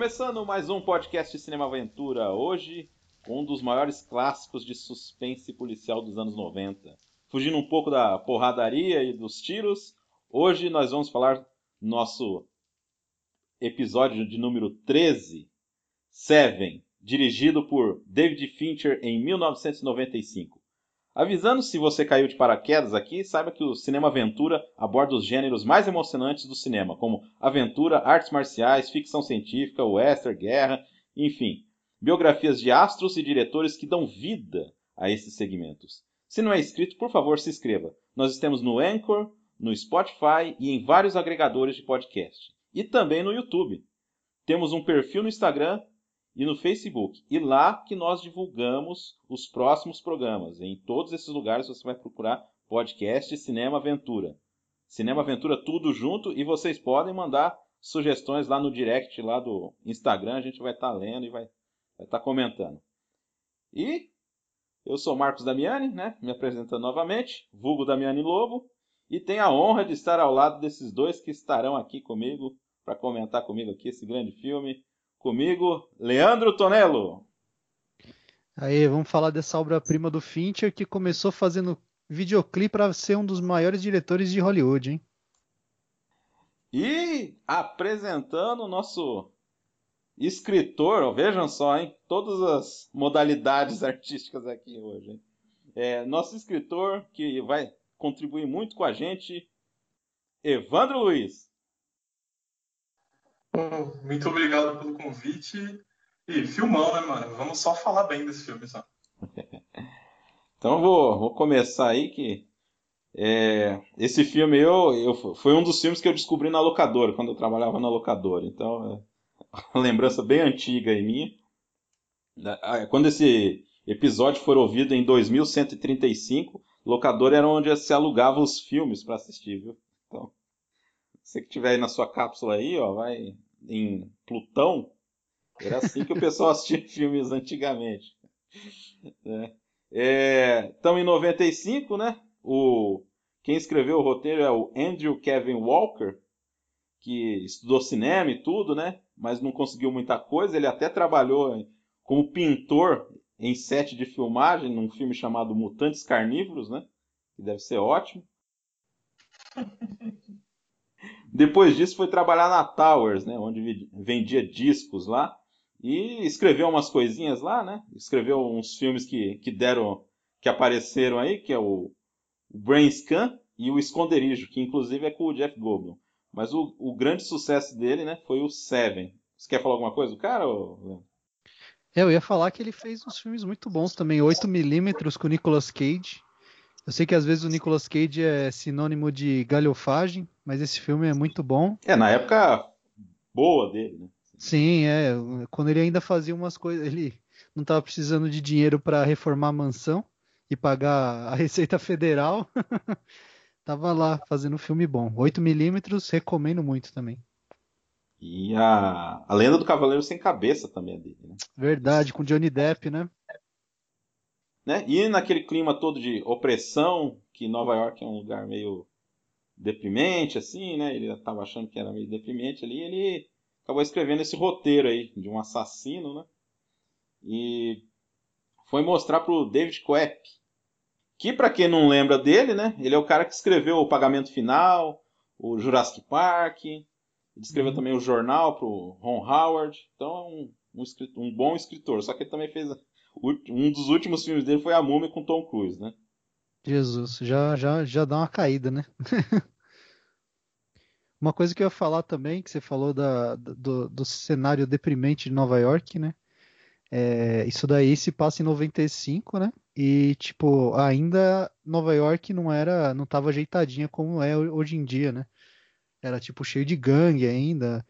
Começando mais um podcast de Cinema Aventura, hoje um dos maiores clássicos de suspense policial dos anos 90. Fugindo um pouco da porradaria e dos tiros, hoje nós vamos falar nosso episódio de número 13, Seven, dirigido por David Fincher em 1995. Avisando se você caiu de paraquedas aqui, saiba que o Cinema Aventura aborda os gêneros mais emocionantes do cinema, como aventura, artes marciais, ficção científica, western, guerra, enfim, biografias de astros e diretores que dão vida a esses segmentos. Se não é inscrito, por favor, se inscreva. Nós estamos no Anchor, no Spotify e em vários agregadores de podcast. E também no YouTube. Temos um perfil no Instagram e no Facebook. E lá que nós divulgamos os próximos programas. Em todos esses lugares você vai procurar podcast Cinema Aventura. Cinema Aventura tudo junto e vocês podem mandar sugestões lá no direct lá do Instagram, a gente vai estar tá lendo e vai estar tá comentando. E eu sou Marcos Damiani, né? Me apresentando novamente, vulgo Damiani Lobo, e tenho a honra de estar ao lado desses dois que estarão aqui comigo para comentar comigo aqui esse grande filme. Comigo, Leandro Tonello. Aí, vamos falar dessa obra-prima do Fincher que começou fazendo videoclipe para ser um dos maiores diretores de Hollywood, hein? E apresentando o nosso escritor, vejam só, hein? Todas as modalidades artísticas aqui hoje. Hein? É, nosso escritor que vai contribuir muito com a gente, Evandro Luiz. Muito obrigado pelo convite. E filmão, né, mano? Vamos só falar bem desse filme, só. então vou, vou começar aí que é, esse filme eu, eu foi um dos filmes que eu descobri na locadora, quando eu trabalhava na locadora. Então, é uma lembrança bem antiga em minha. Quando esse episódio for ouvido em 2135, locadora era onde se alugava os filmes para assistir, viu? Então, você que tiver aí na sua cápsula aí, ó, vai em Plutão. Era assim que o pessoal assistia filmes antigamente. Né? É, estamos em 95, né? O, quem escreveu o roteiro é o Andrew Kevin Walker, que estudou cinema e tudo, né? Mas não conseguiu muita coisa. Ele até trabalhou como pintor em set de filmagem num filme chamado Mutantes Carnívoros, né? Que deve ser ótimo. Depois disso foi trabalhar na Towers, né, onde vendia discos lá e escreveu umas coisinhas lá, né? Escreveu uns filmes que, que deram que apareceram aí, que é o, Brain Scan e o Esconderijo, que inclusive é com o Jeff Goldblum. Mas o, o grande sucesso dele, né, foi o Seven. Você quer falar alguma coisa do cara? Ou... É, eu ia falar que ele fez uns filmes muito bons também, 8mm com Nicolas Cage. Eu sei que às vezes o Nicolas Cage é sinônimo de galhofagem, mas esse filme é muito bom. É, na época boa dele, né? Sim, é. Quando ele ainda fazia umas coisas, ele não estava precisando de dinheiro para reformar a mansão e pagar a Receita Federal. tava lá fazendo um filme bom. 8mm, recomendo muito também. E a, a Lenda do Cavaleiro Sem Cabeça também é dele, né? Verdade, com Johnny Depp, né? Né? E naquele clima todo de opressão, que Nova York é um lugar meio deprimente, assim, né? Ele estava achando que era meio deprimente ali, ele acabou escrevendo esse roteiro aí de um assassino, né? E foi mostrar para o David Koepp, que para quem não lembra dele, né? Ele é o cara que escreveu o Pagamento Final, o Jurassic Park, ele escreveu uhum. também o jornal para o Ron Howard, então é um, um, um, bom escritor. Só que ele também fez um dos últimos filmes dele foi A Múmia com Tom Cruise, né? Jesus, já, já, já dá uma caída, né? uma coisa que eu ia falar também, que você falou da, do, do cenário deprimente de Nova York, né? É, isso daí se passa em 95, né? E, tipo, ainda Nova York não era, não tava ajeitadinha como é hoje em dia, né? Era, tipo, cheio de gangue ainda.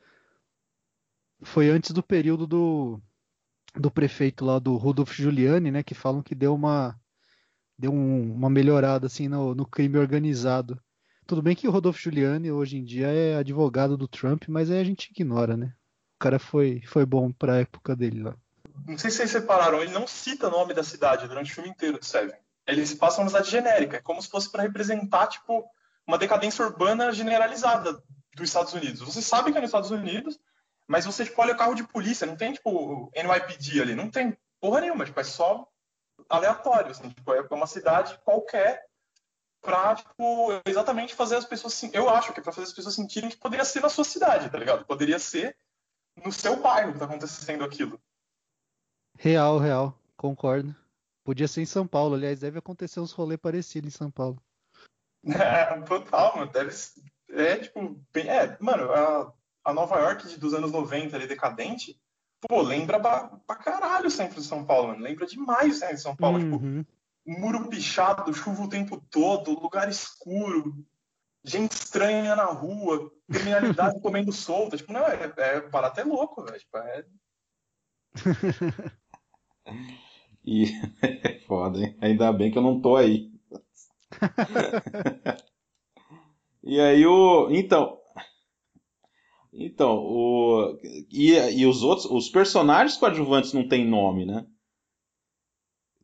Foi antes do período do, do prefeito lá, do Rudolf Giuliani, né? Que falam que deu uma, deu um, uma melhorada assim no, no, crime organizado. Tudo bem que o Rodolfo Giuliani hoje em dia é advogado do Trump, mas aí a gente ignora, né? O cara foi, foi bom pra época dele lá. Não sei se vocês separaram, ele não cita o nome da cidade durante o filme inteiro de Seven. Ele se passa uma cidade genérica, é como se fosse para representar, tipo, uma decadência urbana generalizada dos Estados Unidos. Você sabe que é nos Estados Unidos, Mas você, tipo, olha o carro de polícia, não tem, tipo, NYPD ali, não tem porra nenhuma, tipo, é só aleatório, assim, tipo, é uma cidade qualquer pra, tipo, exatamente fazer as pessoas, eu acho que é pra fazer as pessoas sentirem que poderia ser na sua cidade, tá ligado? Poderia ser no seu bairro que tá acontecendo aquilo. Real, real, concordo. Podia ser em São Paulo, aliás, deve acontecer uns rolês parecidos em São Paulo. É, total, mano, deve é, tipo, bem, é, mano, a, a Nova York dos anos 90 ali, decadente, pô, lembra pra, pra caralho o centro de São Paulo, mano. Lembra demais o centro de São Paulo. Tipo, Uhum. Tipo, muro pichado, chuva o tempo todo, lugar escuro, gente estranha na rua, criminalidade comendo solta. Tipo, não, é, é para até louco, velho. Tipo, é... E é foda, hein? Ainda bem que eu não tô aí. e aí o. Então. Então, o. E, e os outros. Os personagens coadjuvantes não têm nome, né?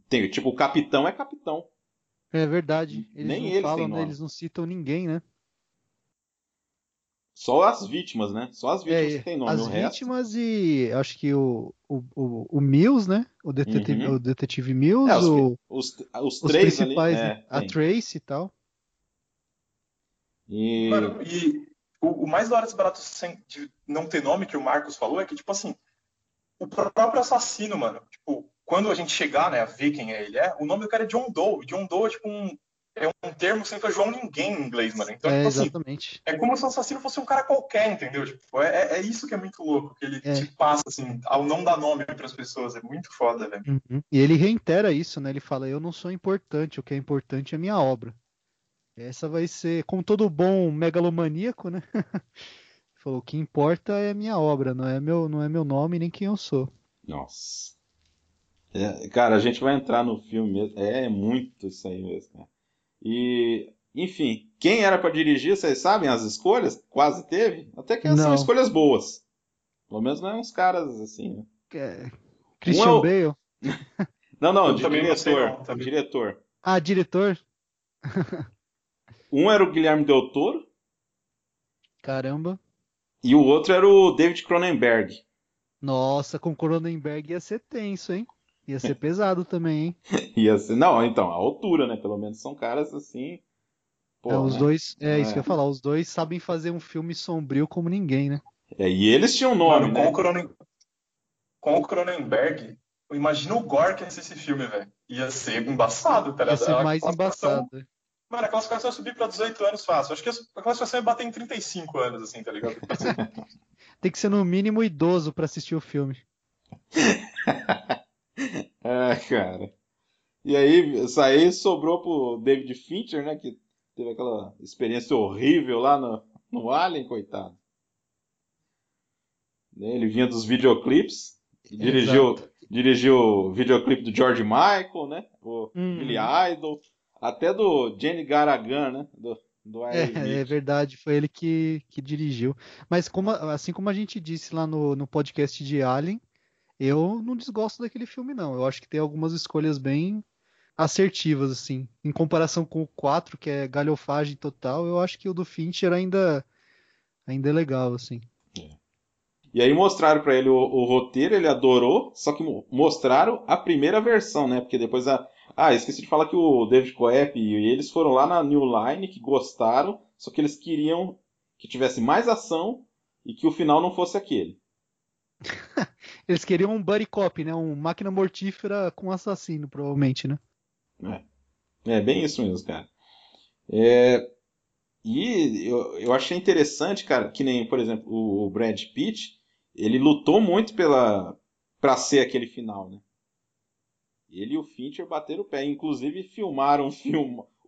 Tem, tipo, o capitão é capitão. É verdade. Eles Nem não eles falam, né? Eles não citam ninguém, né? Só as vítimas, né? Só as vítimas É, que têm nome. as o resto. vítimas e acho que o, o, o, o Mills, né? O detetive, Uhum. o detetive Mills, É, os, o- os, os os três principais, ali. né? É, A tem. Trace e tal. E. Mano, e o, o mais da hora desse barato sem, de não ter nome que o Marcos falou é que, tipo assim, o próprio assassino, mano, tipo, quando a gente chegar, né, a ver quem é ele é, o nome do cara é John Doe. John Doe é tipo um, é um termo que significa João Ninguém em inglês, mano. Então, é, tipo assim, exatamente. é como se o assassino fosse um cara qualquer, entendeu? Tipo, é, é- é isso que é muito louco, que ele É. te passa, assim, ao não dar nome para as pessoas. É muito foda, velho. Uhum. E ele reitera isso, né? Ele fala: Eu não sou importante, o que é importante é a minha obra. Essa vai ser, como todo bom megalomaníaco, né? Falou: O que importa é a minha obra, não é meu, não é meu nome nem quem eu sou. Nossa. É, cara, a gente vai entrar no filme mesmo. É muito isso aí mesmo, cara. E, enfim, quem era pra dirigir, vocês sabem as escolhas? Quase teve? Até que são Não. escolhas boas. Pelo menos não é uns caras assim, né? É, Christian Um é o- Bale. Não, não, Eu de também não sei diretor. também. Diretor. Ah, diretor? Um era o Guilherme Del Toro Caramba. e o outro era o David Cronenberg. Nossa, com Cronenberg ia ser tenso, hein? Ia ser pesado também, hein? Ia ser, não, então, a altura, né? Pelo menos são caras assim. Pô, É, os né? dois, é isso É. que eu ia falar, os dois sabem fazer um filme sombrio como ninguém, né? É, e eles tinham nome, Mano, né? com, o Cronen... com o Cronenberg, imagina o gore que ia ser esse filme, velho. Ia ser embaçado, tá Ia ligado? ser A mais embaçado. Mano, a classificação ia subir pra 18 anos fácil. Acho que a classificação ia bater em 35 anos, assim, tá ligado? Tem que ser no mínimo idoso pra assistir o filme. É, cara. E aí, isso aí sobrou pro David Fincher, né? Que teve aquela experiência horrível lá no, no Alien, coitado. Né, Ele vinha dos videoclipes, dirigiu, Exato. dirigiu o videoclipe do George Michael, né? O Uhum. Billy Idol, até do Jenny Garagan, né? Do, do É, é verdade, foi ele que, que dirigiu. Mas como, assim como a gente disse lá no, no podcast de Alien, eu não desgosto daquele filme, não. Eu acho que tem algumas escolhas bem assertivas, assim. Em comparação com o 4, que é galhofagem total, eu acho que o do Fincher ainda, ainda é legal, assim. E aí mostraram pra ele o, o roteiro, ele adorou, só que mo- mostraram a primeira versão, né? Porque depois a. Ah, esqueci de falar que o David Coep e eles foram lá na New Line, que gostaram, só que eles queriam que tivesse mais ação e que o final não fosse aquele. Eles queriam um buddy cop, né? Um máquina mortífera com assassino, provavelmente, né? É bem isso mesmo, cara. É, E eu, eu achei interessante, cara, que nem, por exemplo, o, o Brad Pitt, ele lutou muito pela para ser aquele final, né? Ele e o Fincher bateram o pé, inclusive filmaram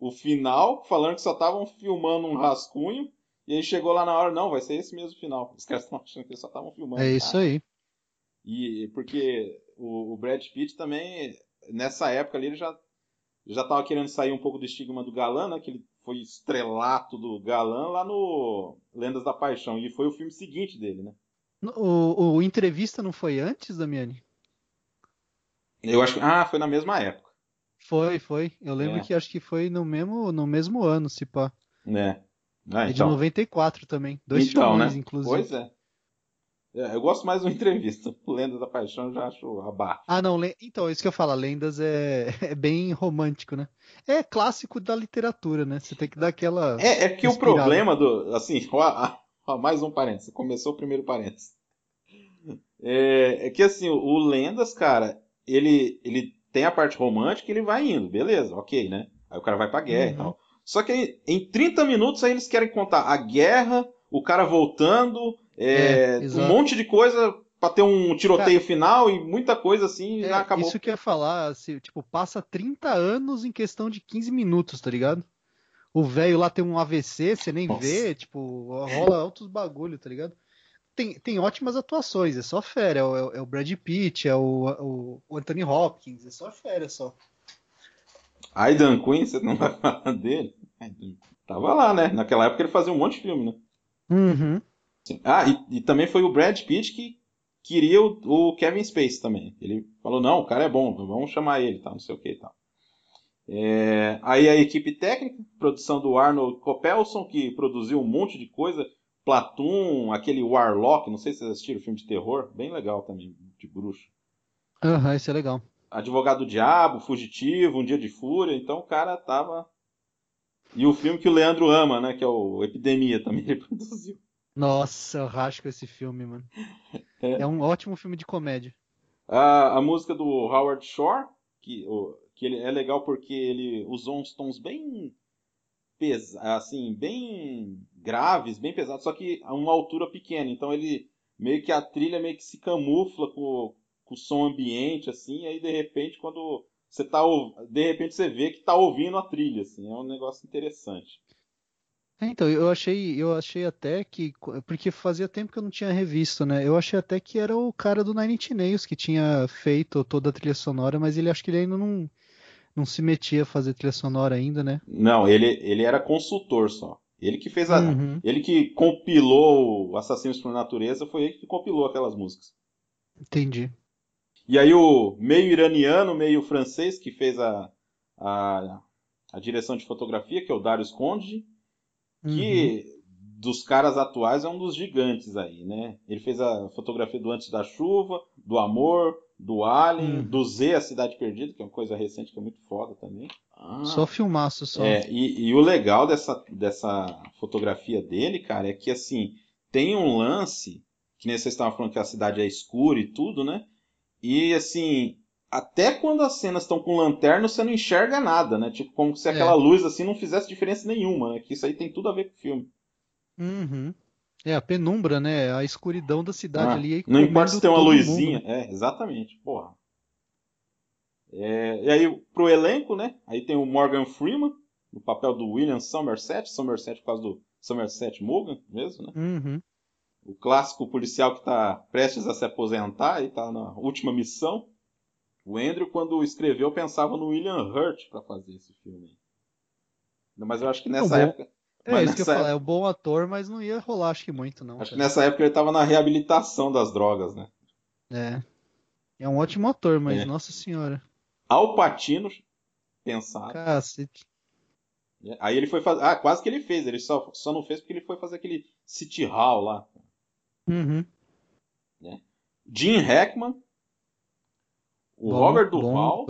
o final, falando que só estavam filmando um rascunho, e aí chegou lá na hora, não, vai ser esse mesmo final. Os caras estão achando que eles só estavam filmando. É isso aí. E porque o, o Brad Pitt também, nessa época ali, ele já já tava querendo sair um pouco do estigma do galã, né? Que ele foi estrelato do galã lá no Lendas da Paixão. E foi o filme seguinte dele, né? O, o Entrevista não foi antes, Damiani? Eu acho que. Ah, foi na mesma época, Foi, foi. Eu lembro É. que acho que foi no mesmo, no mesmo ano, se pá. né? Ah, É de então. 94 também. Dois então, filmes, né? inclusive. Pois é. É, eu gosto mais do entrevista. Lenda da Paixão já acho abaixo. Ah, não, le... então, isso que eu falo, Lendas é... é bem romântico, né? É clássico da literatura, né? Você tem que dar aquela. É, é que o problema do. Assim, ó, ó, mais um parênteses. Começou o primeiro parênteses. É, é que assim, o Lendas, cara, ele, ele tem a parte romântica e ele vai indo, beleza, ok, né? Aí o cara vai pra guerra uhum. e tal. Só que em 30 minutos aí eles querem contar a guerra, o cara voltando, é, é, um monte de coisa pra ter um tiroteio cara, final e muita coisa assim é, já acabou. Isso que eu ia falar, assim, tipo, passa 30 anos em questão de 15 minutos, tá ligado? O velho lá tem um AVC, você nem Nossa. vê, tipo, rola outros bagulho, tá ligado? Tem, tem ótimas atuações, é só fera. É o, é o Brad Pitt, é o, o, Anthony Hopkins, é só fera só. Aidan Quinn, você não vai falar dele? Tava lá, né? Naquela época ele fazia um monte de filme, né? Uhum. Ah, e, e, também foi o Brad Pitt que queria o, o, Kevin Space também. Ele falou, não, o cara é bom, vamos chamar ele, tá, não sei o que e tal. É, aí a equipe técnica, produção do Arnold Copelson, que produziu um monte de coisa, Platoon, aquele Warlock, não sei se vocês assistiram o filme de terror, bem legal também, de bruxo. Aham, uhum, esse é legal. Advogado do Diabo, Fugitivo, Um Dia de Fúria, então o cara tava e o filme que o Leandro ama, né? Que é o Epidemia também ele produziu. Nossa, eu rasco esse filme, mano. É, é um ótimo filme de comédia. A, a música do Howard Shore, que, o, que ele é legal porque ele usou uns tons bem pesa, assim, bem graves, bem pesados, só que a uma altura pequena. Então ele meio que a trilha meio que se camufla com, com o som ambiente, assim, aí de repente quando você tá de repente você vê que tá ouvindo a trilha, assim, é um negócio interessante. É, então, eu achei, eu achei até que, porque fazia tempo que eu não tinha revisto, né? Eu achei até que era o cara do Nine Inch Nails que tinha feito toda a trilha sonora, mas ele acho que ele ainda não, não se metia a fazer trilha sonora ainda, né? Não, ele, ele era consultor só. Ele que fez a, uhum. ele que compilou Assassinos por Natureza, foi ele que compilou aquelas músicas. Entendi. E aí o meio iraniano, meio francês, que fez a, a, a direção de fotografia, que é o Darius Conde, que uhum. dos caras atuais é um dos gigantes aí, né? Ele fez a fotografia do Antes da Chuva, do Amor, do Alien, uhum. do Z, A Cidade Perdida, que é uma coisa recente que é muito foda também. Ah, só filmaço, só. É, e, e o legal dessa, dessa fotografia dele, cara, é que assim, tem um lance, que nem vocês estavam falando que a cidade é escura e tudo, né? E assim, até quando as cenas estão com lanterna, você não enxerga nada, né? Tipo, como se aquela é. luz assim não fizesse diferença nenhuma, né? Que isso aí tem tudo a ver com o filme. Uhum. É, a penumbra, né? A escuridão da cidade ah, ali. Não importa se tem uma luzinha. Mundo. É, exatamente. Porra. É, e aí, pro elenco, né? Aí tem o Morgan Freeman, no papel do William Somerset. Somerset por causa do Somerset Morgan mesmo, né? Uhum o clássico policial que está prestes a se aposentar e está na última missão. O Andrew, quando escreveu, pensava no William Hurt para fazer esse filme. Mas eu acho que nessa época. É isso que eu época... falar, é um bom ator, mas não ia rolar, acho que muito, não. Acho cara. que nessa época ele estava na reabilitação das drogas, né? É. É um ótimo ator, mas é. nossa senhora. Al Pacino, pensado. Cacete. É, aí ele foi fazer. Ah, quase que ele fez. Ele só, só não fez porque ele foi fazer aquele City Hall lá. Uhum. Né? Jim Hackman, o bom, Robert Duval.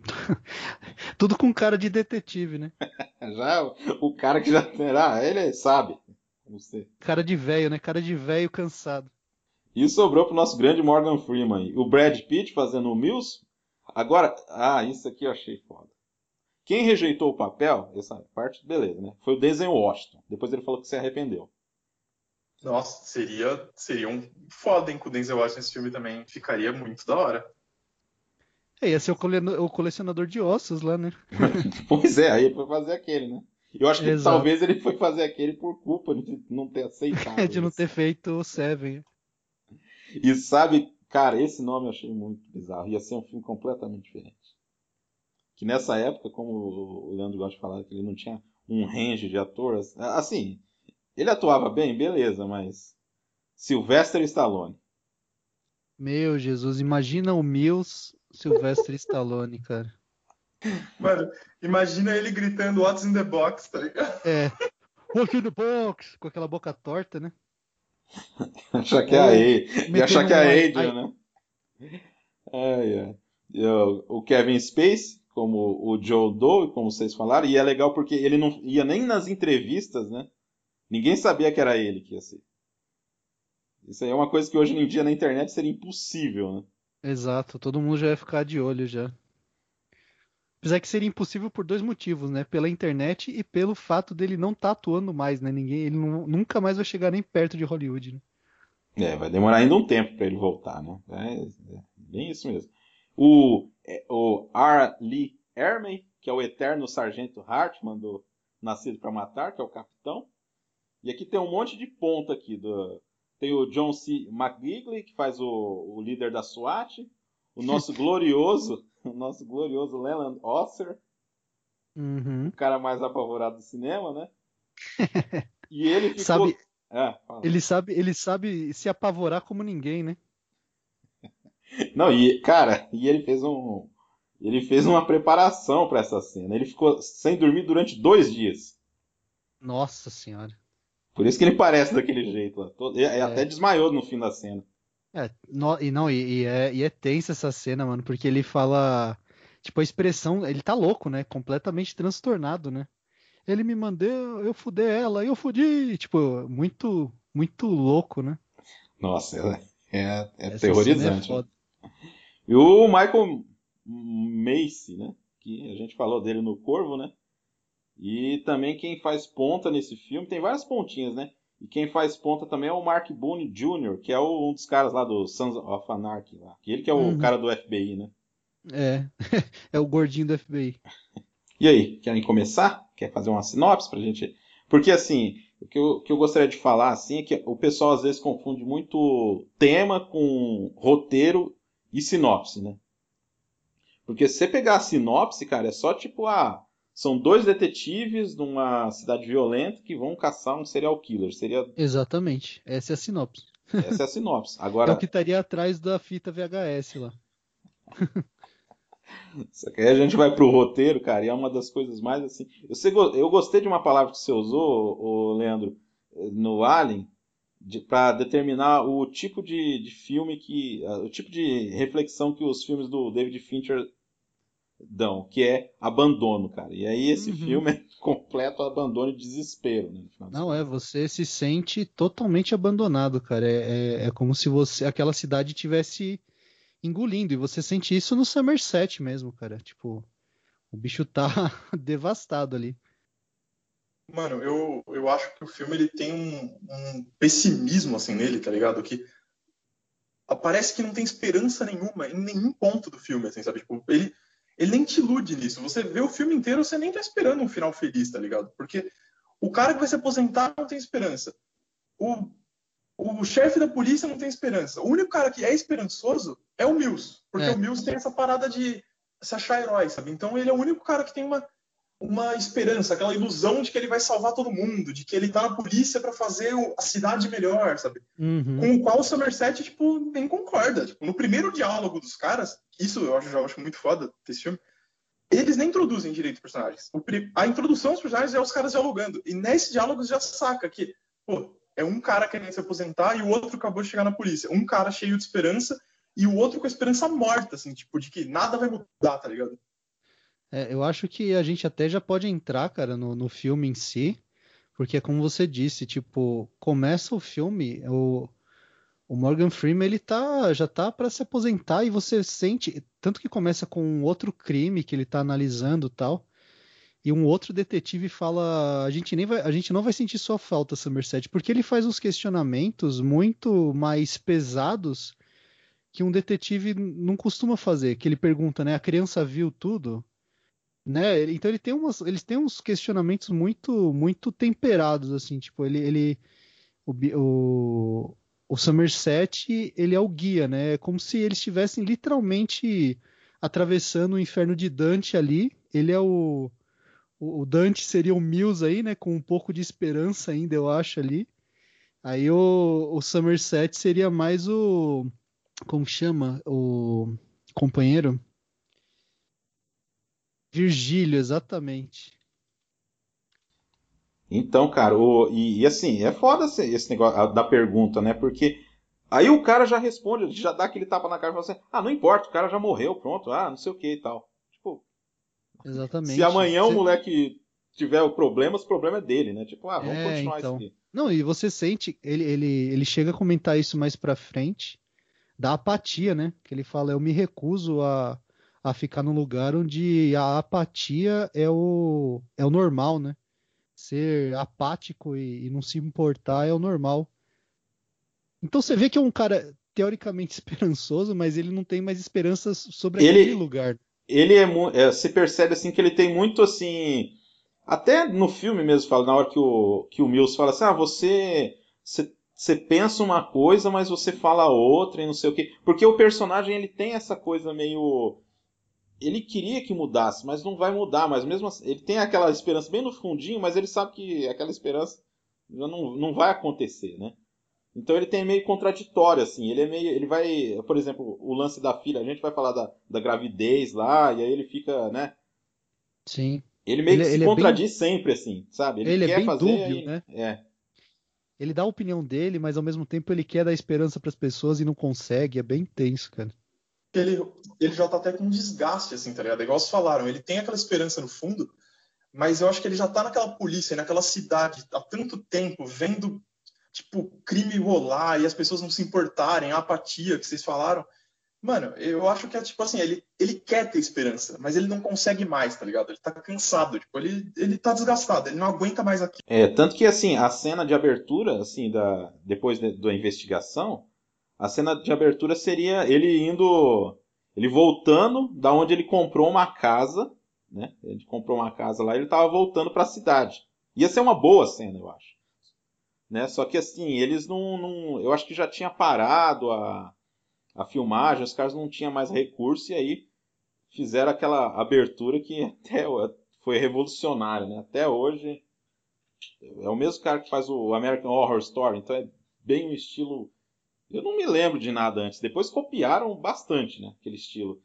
Tudo com cara de detetive, né? já o cara que já terá, ele sabe. Você. Cara de velho, né? Cara de velho cansado. E sobrou pro nosso grande Morgan Freeman. O Brad Pitt fazendo o Mills. Agora, ah, isso aqui eu achei foda. Quem rejeitou o papel, essa parte, beleza, né? Foi o Denzel Washington. Depois ele falou que se arrependeu. Nossa, seria, seria um foda, hein, com o Denzel Washington nesse filme também. Ficaria muito da hora. É, ia ser o colecionador de ossos lá, né? pois é, aí ele foi fazer aquele, né? Eu acho que Exato. talvez ele foi fazer aquele por culpa de não ter aceitado. de não ter feito o Seven. E sabe, cara, esse nome eu achei muito bizarro. Ia ser um filme completamente diferente. Que nessa época, como o Leandro gosta de falar, que ele não tinha um range de atores. Assim, ele atuava bem, beleza, mas. Sylvester Stallone. Meu Jesus, imagina o Mills Sylvester Stallone, cara. Mano, imagina ele gritando What's in the box, tá ligado? É. What's in the box? Com aquela boca torta, né? achar que é a e achar que é a Adrian, né? É, é. O Kevin Space, como o Joe Doe, como vocês falaram, e é legal porque ele não ia nem nas entrevistas, né? Ninguém sabia que era ele que ia ser. Isso aí é uma coisa que hoje em dia na internet seria impossível, né? Exato, todo mundo já ia ficar de olho já. Apesar que seria impossível por dois motivos, né? Pela internet e pelo fato dele não estar tá atuando mais, né? Ninguém, ele não, nunca mais vai chegar nem perto de Hollywood, né? É, vai demorar ainda um tempo para ele voltar, né? É, é, bem isso mesmo. O, é, o R. Lee Ermey, que é o eterno sargento Hartman do Nascido para Matar, que é o capitão. E aqui tem um monte de ponta aqui. Do, tem o John C. McGigley, que faz o, o líder da SWAT. O nosso glorioso o nosso glorioso Leland Osser, uhum. o cara mais apavorado do cinema, né? E ele ficou... sabe, é, ele sabe, ele sabe se apavorar como ninguém, né? Não, e cara, e ele fez um, ele fez uma preparação para essa cena. Ele ficou sem dormir durante dois dias. Nossa senhora. Por isso que ele parece daquele jeito lá. Ele é. até desmaiou no fim da cena. É, no, e não, e, e, é, e é tensa essa cena, mano, porque ele fala. Tipo, a expressão. Ele tá louco, né? Completamente transtornado, né? Ele me mandou, eu fudei ela, eu fudi. Tipo, muito, muito louco, né? Nossa, é, é terrorizante. É né? E o Michael Macy, né? Que a gente falou dele no Corvo, né? E também quem faz ponta nesse filme, tem várias pontinhas, né? E quem faz ponta também é o Mark Boone Jr., que é um dos caras lá do Sons of Anarchy. Lá. Ele que é o uhum. cara do FBI, né? É, é o gordinho do FBI. E aí, querem começar? Quer fazer uma sinopse pra gente? Porque assim, o que eu, o que eu gostaria de falar assim é que o pessoal às vezes confunde muito tema com roteiro e sinopse, né? Porque se você pegar a sinopse, cara, é só tipo, ah, são dois detetives numa cidade violenta que vão caçar um serial killer. Seria... Exatamente. Essa é a sinopse. Essa é a sinopse. Agora... É o que estaria atrás da fita VHS lá. Só que aí a gente vai pro roteiro, cara, e é uma das coisas mais assim. Eu, eu gostei de uma palavra que você usou, o Leandro, no Alien, para determinar o tipo de, de filme que. o tipo de reflexão que os filmes do David Fincher dão, que é abandono, cara. E aí esse uhum. filme é completo abandono e desespero, né? Não, é, você se sente totalmente abandonado, cara. É, é, é, como se você aquela cidade tivesse engolindo. E você sente isso no Somerset mesmo, cara. Tipo, o bicho tá devastado ali. Mano, eu, eu acho que o filme ele tem um, um pessimismo assim nele, tá ligado? Que parece que não tem esperança nenhuma em nenhum ponto do filme, assim, sabe? Tipo, ele ele nem te ilude nisso. Você vê o filme inteiro, você nem tá esperando um final feliz, tá ligado? Porque o cara que vai se aposentar não tem esperança. O, o chefe da polícia não tem esperança. O único cara que é esperançoso é o Mills. Porque é. o Mills tem essa parada de se achar herói, sabe? Então ele é o único cara que tem uma, uma esperança, aquela ilusão de que ele vai salvar todo mundo, de que ele tá na polícia para fazer a cidade melhor, sabe? Uhum. Com o qual o Somerset, tipo, nem concorda. Tipo, no primeiro diálogo dos caras, isso eu acho, já acho muito foda desse filme, eles nem introduzem direito os personagens. A introdução dos personagens é os caras dialogando. E nesse diálogo já saca que, pô, é um cara querendo se aposentar e o outro acabou de chegar na polícia. Um cara cheio de esperança e o outro com a esperança morta, assim, tipo, de que nada vai mudar, tá ligado? É, eu acho que a gente até já pode entrar, cara, no, no filme em si, porque como você disse, tipo, começa o filme, o, o Morgan Freeman ele tá, já tá para se aposentar e você sente, tanto que começa com um outro crime que ele tá analisando tal, e um outro detetive fala, a gente nem vai, a gente não vai sentir sua falta, Somerset, porque ele faz uns questionamentos muito mais pesados que um detetive não costuma fazer, que ele pergunta, né, a criança viu tudo? né? Então ele tem umas, eles têm uns questionamentos muito, muito temperados assim, tipo ele, ele o, o, o Somerset ele é o guia, né? É como se eles estivessem literalmente atravessando o inferno de Dante ali. Ele é o o Dante seria o Mills aí, né? Com um pouco de esperança ainda, eu acho ali. Aí o, o Somerset seria mais o como chama o companheiro Virgílio, exatamente. Então, cara, o, e, e, assim, é foda esse, esse negócio da pergunta, né? Porque aí o cara já responde, já dá aquele tapa na cara e fala assim: ah, não importa, o cara já morreu, pronto, ah, não sei o que e tal. Tipo, Exatamente. Se amanhã o moleque tiver o problema, o problema é dele, né? Tipo, ah, vamos É, continuar então. isso aqui. Não, e você sente, ele, ele, ele chega a comentar isso mais pra frente, da apatia, né? Que ele fala, eu me recuso a, a ficar num lugar onde a apatia é o, é o normal, né? Ser apático e, e não se importar é o normal. Então você vê que é um cara teoricamente esperançoso, mas ele não tem mais esperanças sobre Ele- aquele lugar. Ele é, é, se percebe assim que ele tem muito assim. Até no filme mesmo fala, na hora que o, que o Mills fala assim, ah, você, você, você pensa uma coisa, mas você fala outra e não sei o quê. Porque o personagem ele tem essa coisa meio. Ele queria que mudasse, mas não vai mudar. Mas mesmo assim, ele tem aquela esperança bem no fundinho, mas ele sabe que aquela esperança não, não vai acontecer, né? Então ele tem meio contraditório, assim. Ele é meio. Ele vai. Por exemplo, o lance da filha, a gente vai falar da, da gravidez lá, e aí ele fica, né? Sim. Ele meio Ele- que se ele é bem- contradiz sempre, assim, sabe? Ele, Ele é quer bem fazer. dúbio, aí- né? É. Ele dá a opinião dele, mas ao mesmo tempo ele quer dar esperança pras pessoas e não consegue. É bem tenso, cara. Ele, ele já tá até com um desgaste, assim, tá ligado? É Igual vocês falaram, ele tem aquela esperança no fundo, mas eu acho que ele já tá naquela polícia, naquela cidade, há tanto tempo, vendo, tipo, crime rolar e as pessoas não se importarem, a apatia que vocês falaram. Mano, eu acho que é tipo assim, ele, ele quer ter esperança, mas ele não consegue mais, tá ligado? Ele tá cansado, tipo, ele, ele tá desgastado, ele não aguenta mais aquilo. É, tanto que assim, a cena de abertura, assim, da depois de- da investigação, a cena de abertura seria ele indo, ele voltando da onde ele comprou uma casa, né? Ele comprou uma casa lá, ele tava voltando para a cidade. Ia ser uma boa cena, eu acho. Né? Só que assim, eles não, não, eu acho que já tinha parado a a filmagem, os caras não tinham mais recurso e aí fizeram aquela abertura que até foi revolucionária, né? Até hoje é o mesmo cara que faz o American Horror Story, então é bem um estilo. Eu não me lembro de nada antes. Depois copiaram bastante, né? Aquele estilo.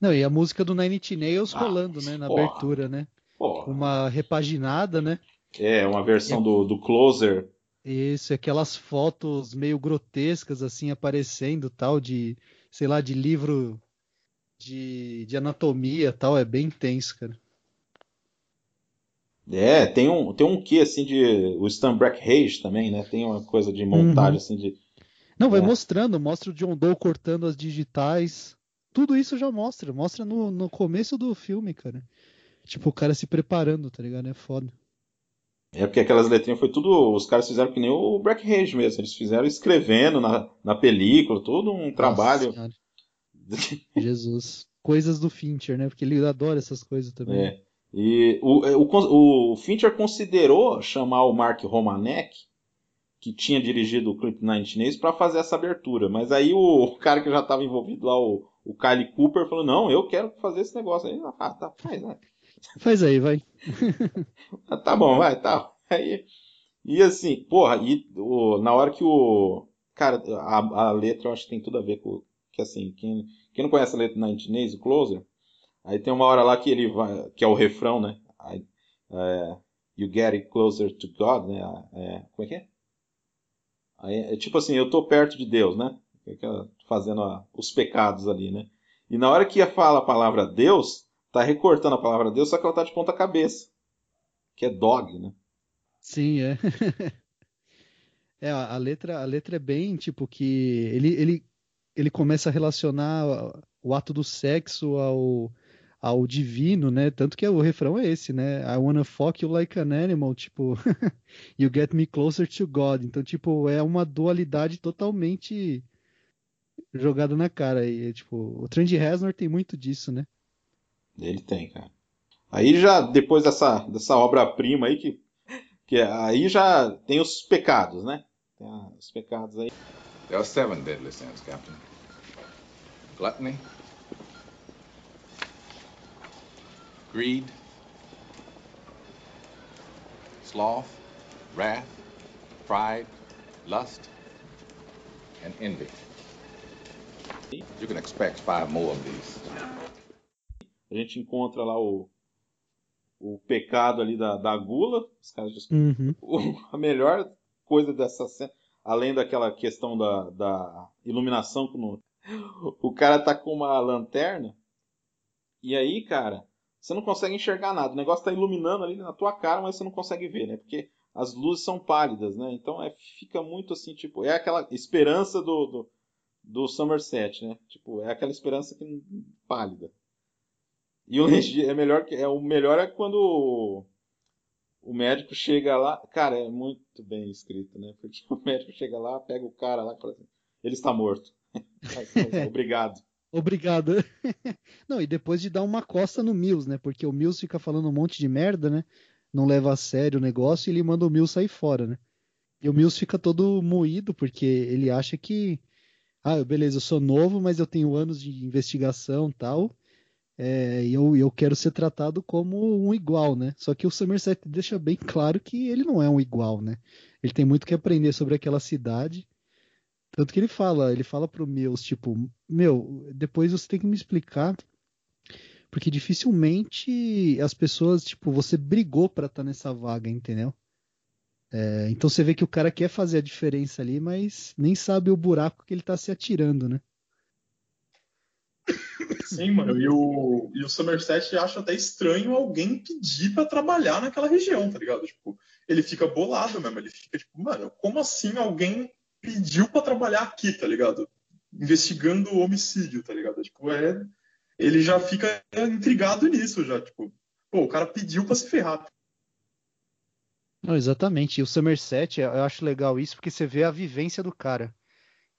Não, e a música do Nine Inch Nails Ah, rolando, né? Na porra. abertura, né? Porra. Uma repaginada, né? É, uma versão do, do Closer. Isso, aquelas fotos meio grotescas, assim, aparecendo, tal, de, sei lá, de livro de, de anatomia, tal. É bem intenso, cara. É, tem um, tem um quê, assim, de. O Stan Brakhage também, né? Tem uma coisa de montagem, assim, de. Não, vai É. mostrando, mostra o John Doe cortando as digitais. Tudo isso já mostra. Mostra no, no começo do filme, cara. Tipo, o cara se preparando, tá ligado? É foda. É porque aquelas letrinhas foi tudo. Os caras fizeram que nem o Brakhage mesmo. Eles fizeram escrevendo na, na película, todo um trabalho. Nossa Senhora. Jesus. Coisas do Fincher, né? Porque ele adora essas coisas também. É. E o, é, o, o Fincher considerou chamar o Mark Romanek, que tinha dirigido o clipe Nine Nails, para fazer essa abertura. Mas aí o cara que já estava envolvido lá, o, o Kyle Cooper, falou: Não, eu quero fazer esse negócio. Aí, ah, tá, faz, né? Faz aí, vai. Ah, tá bom, vai, tá. Aí, e assim, porra, e o, na hora que o. Cara, a, a letra eu acho que tem tudo a ver com. Que assim, quem, quem não conhece a letra Nine Nails, o Closer, aí tem uma hora lá que ele vai. Que é o refrão, né? Aí, é, you get it closer to God, né? É, como é que é? Aí, é tipo assim, eu tô perto de Deus, né? Fazendo a- os pecados ali, né? E na hora que ia falar a palavra Deus, tá recortando a palavra Deus, só que ela tá de ponta cabeça. Que é dog, né? Sim, é. É, a a letra, a letra é bem, tipo, que ele, ele, ele começa a relacionar o ato do sexo ao, ao divino, né? Tanto que o refrão é esse, né? I wanna fuck you like an animal, tipo, you get me closer to God. Então, tipo, é uma dualidade totalmente jogada na cara. E, tipo, o Trent Reznor tem muito disso, né? Ele tem, cara. Aí já, depois dessa, dessa obra-prima aí, que, que é- aí já tem os pecados, né? Tem os pecados aí. There are seven deadly sins, Captain. Gluttony, greed, sloth, wrath, pride, lust, and envy. You can expect five more of these. A gente encontra lá o, o pecado ali da, da gula. Os caras Uhum. o- a melhor coisa dessa cena, além daquela questão da, da iluminação, como o cara tá com uma lanterna, e aí, cara, você não consegue enxergar nada. O negócio tá iluminando ali na tua cara, mas você não consegue ver, né? Porque as luzes são pálidas, né? Então é, fica muito assim, tipo, é aquela esperança do, do, do Somerset, né? Tipo, é aquela esperança que pálida. E o é melhor que é o melhor é quando o, o médico chega lá, cara, é muito bem escrito, né? Porque o médico chega lá, pega o cara lá e fala assim, ele está morto. Obrigado. Obrigado. Não, e depois de dar uma costa no Mills, né? Porque o Mills fica falando um monte de merda, né? Não leva a sério o negócio e ele manda o Mills sair fora, né? E o Mills fica todo moído porque ele acha que, ah, beleza, eu sou novo, mas eu tenho anos de investigação tal, é, e eu, eu quero ser tratado como um igual, né? Só que o Somerset deixa bem claro que ele não é um igual, né? Ele tem muito que aprender sobre aquela cidade. Tanto que ele fala, ele fala pro Mills, tipo, meu, depois você tem que me explicar, porque dificilmente as pessoas, tipo, você brigou pra estar nessa vaga, entendeu? É, então você vê que o cara quer fazer a diferença ali, mas nem sabe o buraco que ele tá se atirando, né? Sim, mano. E o, e o Somerset acha até estranho alguém pedir pra trabalhar naquela região, tá ligado? Tipo, ele fica bolado mesmo. Ele fica tipo, mano, como assim alguém pediu pra trabalhar aqui, tá ligado? Investigando o homicídio, tá ligado? Tipo, é. Ele já fica intrigado nisso, já. Tipo, pô, o cara pediu pra se ferrar. Não, exatamente. E o Somerset, eu acho legal isso, porque você vê a vivência do cara.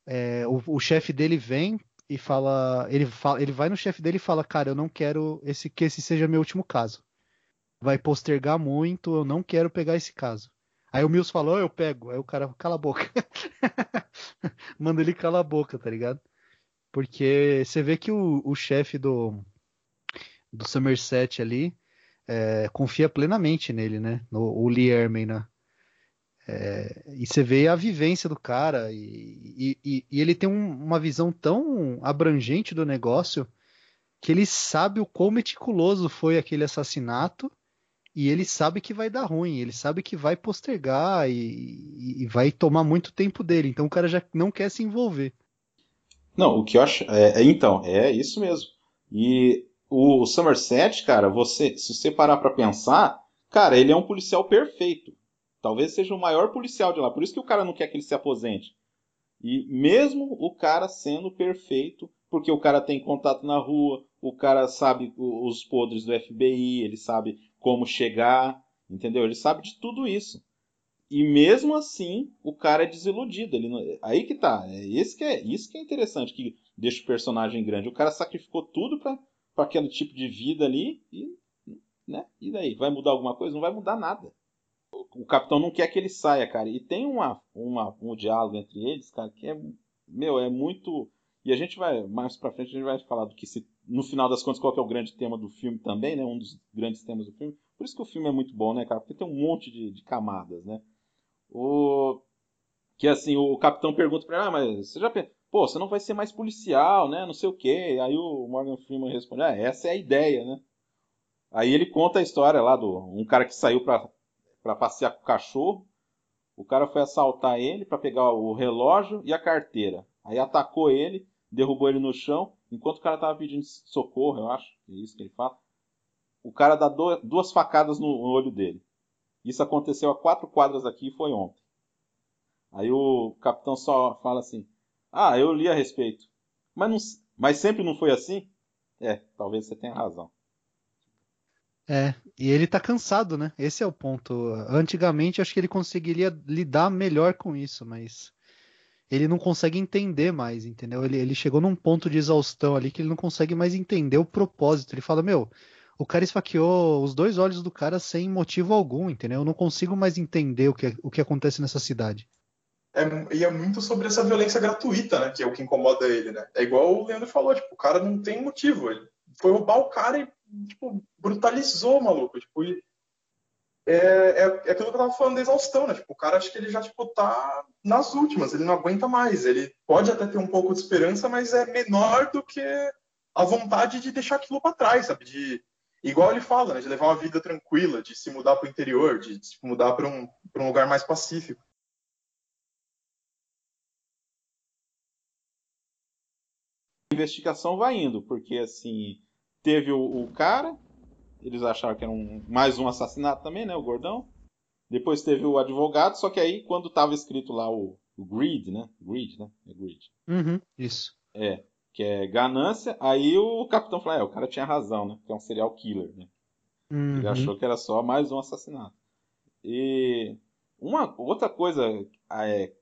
É, o, o chefe dele vem e fala ele, fala. ele vai no chefe dele e fala: Cara, eu não quero esse, que esse seja meu último caso. Vai postergar muito, eu não quero pegar esse caso. Aí o Mills falou: Eu pego. Aí o cara, cala a boca. Manda ele calar a boca, tá ligado? Porque você vê que o, o chefe do, do Somerset ali é, confia plenamente nele, né? No, o Lee Ermey, né? É, e você vê a vivência do cara e, e, e ele tem um, uma visão tão abrangente do negócio que ele sabe o quão meticuloso foi aquele assassinato e ele sabe que vai dar ruim, ele sabe que vai postergar e, e vai tomar muito tempo dele, então o cara já não quer se envolver. Não, o que eu acho. É, é, então, é isso mesmo. E o Somerset, cara, você, se você parar pra pensar, cara, ele é um policial perfeito. Talvez seja o maior policial de lá. Por isso que o cara não quer que ele se aposente. E mesmo o cara sendo perfeito, porque o cara tem contato na rua, o cara sabe os podres do FBI, ele sabe como chegar, entendeu? Ele sabe de tudo isso. E mesmo assim, o cara é desiludido. Ele não... Aí que tá. É esse que é, isso que é interessante, que deixa o personagem grande. O cara sacrificou tudo para aquele tipo de vida ali e, né? E daí? Vai mudar alguma coisa? Não vai mudar nada. O, o capitão não quer que ele saia, cara. E tem uma, uma, um diálogo entre eles, cara, que é, meu, é muito. E a gente vai, mais pra frente, a gente vai falar do que se, no final das contas, qual é o grande tema do filme também, né? Um dos grandes temas do filme. Por isso que o filme é muito bom, né, cara? Porque tem um monte de, de camadas, né? O... Que assim, o capitão pergunta pra ele, ah, mas você já pensa, pô, você não vai ser mais policial, né? Não sei o quê. Aí o Morgan Freeman responde, ah, essa é a ideia, né? Aí ele conta a história lá do um cara que saiu pra, pra passear com o cachorro. O cara foi assaltar ele para pegar o relógio e a carteira. Aí atacou ele, derrubou ele no chão, enquanto o cara tava pedindo socorro, eu acho, é isso que ele fala. O cara dá duas facadas no olho dele. Isso aconteceu a quatro quadras daqui e foi ontem. Aí o capitão só fala assim: Ah, eu li a respeito. Mas, não, mas sempre não foi assim? É, talvez você tenha razão. É, e ele tá cansado, né? Esse é o ponto. Antigamente acho que ele conseguiria lidar melhor com isso, mas ele não consegue entender mais, entendeu? Ele, ele chegou num ponto de exaustão ali que ele não consegue mais entender o propósito. Ele fala: Meu, o cara esfaqueou os dois olhos do cara sem motivo algum, entendeu? Eu não consigo mais entender o que, o que acontece nessa cidade. É, e é muito sobre essa violência gratuita, né? Que é o que incomoda ele, né? É igual o Leandro falou, tipo, o cara não tem motivo. Ele foi roubar o cara e, tipo, brutalizou o maluco. Tipo, e é, é, é aquilo que eu tava falando da exaustão, né? Tipo, o cara acha que ele já, tipo, tá nas últimas, ele não aguenta mais. Ele pode até ter um pouco de esperança, mas é menor do que a vontade de deixar aquilo para trás, sabe? De Igual ele fala, né, de levar uma vida tranquila, de se mudar para o interior, de, se mudar para um, um lugar mais pacífico. A investigação vai indo, porque assim, teve o, o cara, eles acharam que era um, mais um assassinato também, né, o gordão. Depois teve o advogado, só que aí quando estava escrito lá o, o greed, né? Greed, né? É greed. Uhum, isso. É, que é ganância. Aí o capitão falou, é, o cara tinha razão, né? Que é um serial killer, né? Uhum. Ele achou que era só mais um assassinato. E uma outra coisa é,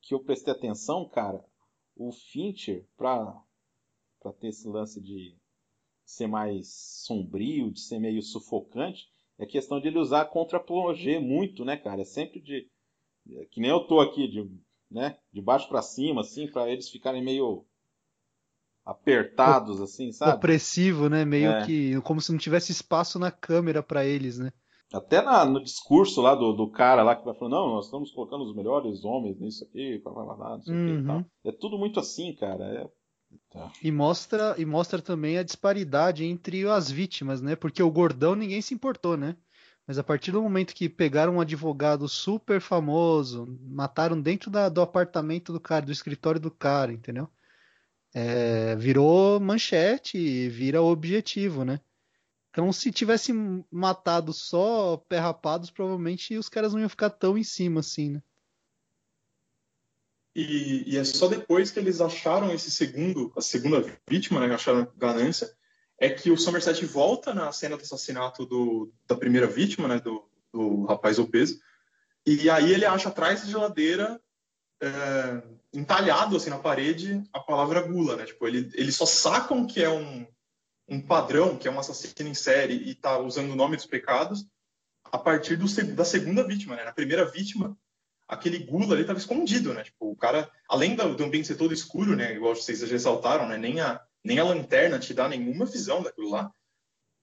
que eu prestei atenção, cara, o Fincher, pra, pra ter esse lance de ser mais sombrio, de ser meio sufocante, é questão de ele usar contra-plongé muito, né, cara? É sempre de. Que nem eu tô aqui, de, né, de baixo para cima, assim, para eles ficarem meio apertados, assim, sabe? Opressivo, né? Meio É. que como se não tivesse espaço na câmera pra eles, né? Até na- no discurso lá do, do cara lá que vai falando, não, nós estamos colocando os melhores homens nisso aqui, blá, blá, blá, não sei o que e Uhum. tal. É tudo muito assim, cara. É... Tá. E mostra, e mostra também a disparidade entre as vítimas, né? Porque o gordão ninguém se importou, né? Mas a partir do momento que pegaram um advogado super famoso, mataram dentro da- do apartamento do cara, do escritório do cara, entendeu? É, virou manchete, e vira objetivo, né? Então, se tivesse matado só pé rapados, provavelmente os caras não iam ficar tão em cima assim, né? E, e é só depois que eles acharam esse segundo, a segunda vítima, né, acharam ganância, é que o Somerset volta na cena do assassinato do, da primeira vítima, né, do, do rapaz obeso, e aí ele acha atrás da geladeira, é, entalhado assim na parede, a palavra gula, né? Tipo, ele, eles só sacam que é um, um padrão, que é um assassino em série e tá usando o nome dos pecados a partir do, da segunda vítima, né? Na primeira vítima, aquele gula ali estava escondido, né? Tipo, o cara, além do, do ambiente ser todo escuro, né? Igual vocês ressaltaram, né? Nem a, nem a lanterna te dá nenhuma visão daquilo lá.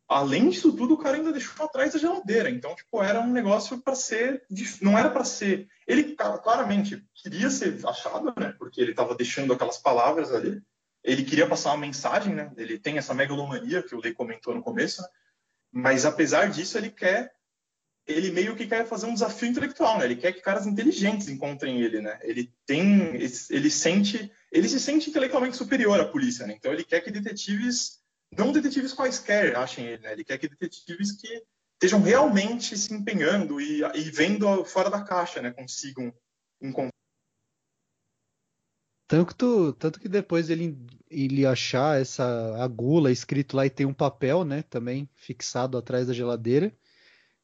Além disso tudo, o cara ainda deixou atrás da geladeira. Então, tipo, era um negócio para ser. Não era para ser. Ele claramente queria ser achado, né? Porque ele estava deixando aquelas palavras ali. Ele queria passar uma mensagem, né? Ele tem essa megalomania que o Lei comentou no começo, né? Mas apesar disso, ele quer ele meio que quer fazer um desafio intelectual, né? Ele quer que caras inteligentes encontrem ele, né? Ele tem, ele sente, ele se sente intelectualmente superior à polícia, né? Então ele quer que detetives, não detetives quaisquer, achem ele, né? Ele quer que detetives que estejam realmente se empenhando e, e vendo fora da caixa, né? Consigam encontrar. Tanto, tanto que depois ele, ele achar essa a gula escrito lá e tem um papel, né, também fixado atrás da geladeira,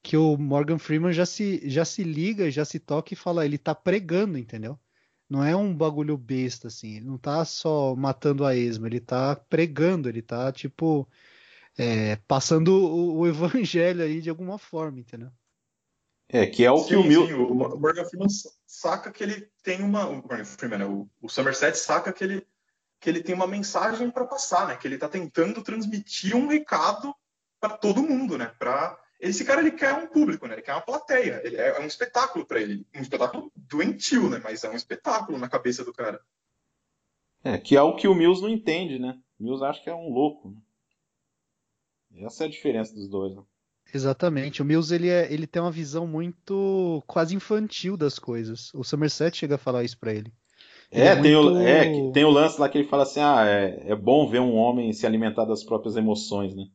que o Morgan Freeman já se, já se liga, já se toca e fala, ele tá pregando, entendeu? Não é um bagulho besta, assim, ele não tá só matando a esma, ele tá pregando, ele tá, tipo, é, passando o, o evangelho aí de alguma forma, entendeu? É, que é o que Sim, o Mil... sim, o Morgan Freeman saca que ele tem uma, o Morgan Freeman, né? o, o Somerset saca que ele que ele tem uma mensagem para passar, né? Que ele está tentando transmitir um recado para todo mundo, né? Para esse cara ele quer um público, né? Ele quer uma plateia. Ele é, é um espetáculo para ele, um espetáculo doentio, né? Mas é um espetáculo na cabeça do cara. É, que é o que o Mills não entende, né? O Mills acha que é um louco. Né? Essa é a diferença dos dois, né? Exatamente. O Mills ele, é, ele tem uma visão muito quase infantil das coisas. O Somerset chega a falar isso pra ele. Ele É, é tem, o, muito- é, que tem o lance lá que ele fala assim: ah, é, é bom ver um homem se alimentar das próprias emoções, né?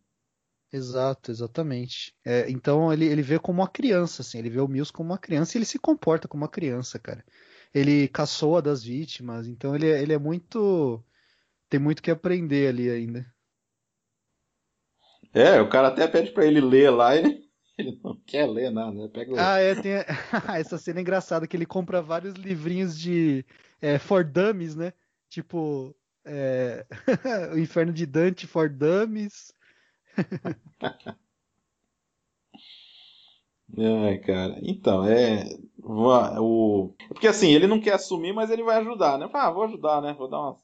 Exato, exatamente. É, então ele, ele vê como uma criança, assim, ele vê o Mills como uma criança e ele se comporta como uma criança, cara. Ele caçoa das vítimas, então ele, é- ele é muito. Tem muito que aprender ali ainda. É, o cara até pede pra ele ler lá ele, ele não quer ler nada, né? Pega o... Ah, é, tem a- essa cena é engraçada que ele compra vários livrinhos de é, for dummies, né? Tipo, é, o Inferno de Dante for dummies. Ai, cara. Então, é. O... Porque assim, ele não quer assumir, mas ele vai ajudar, né? Ah, vou ajudar, né? Vou dar uma.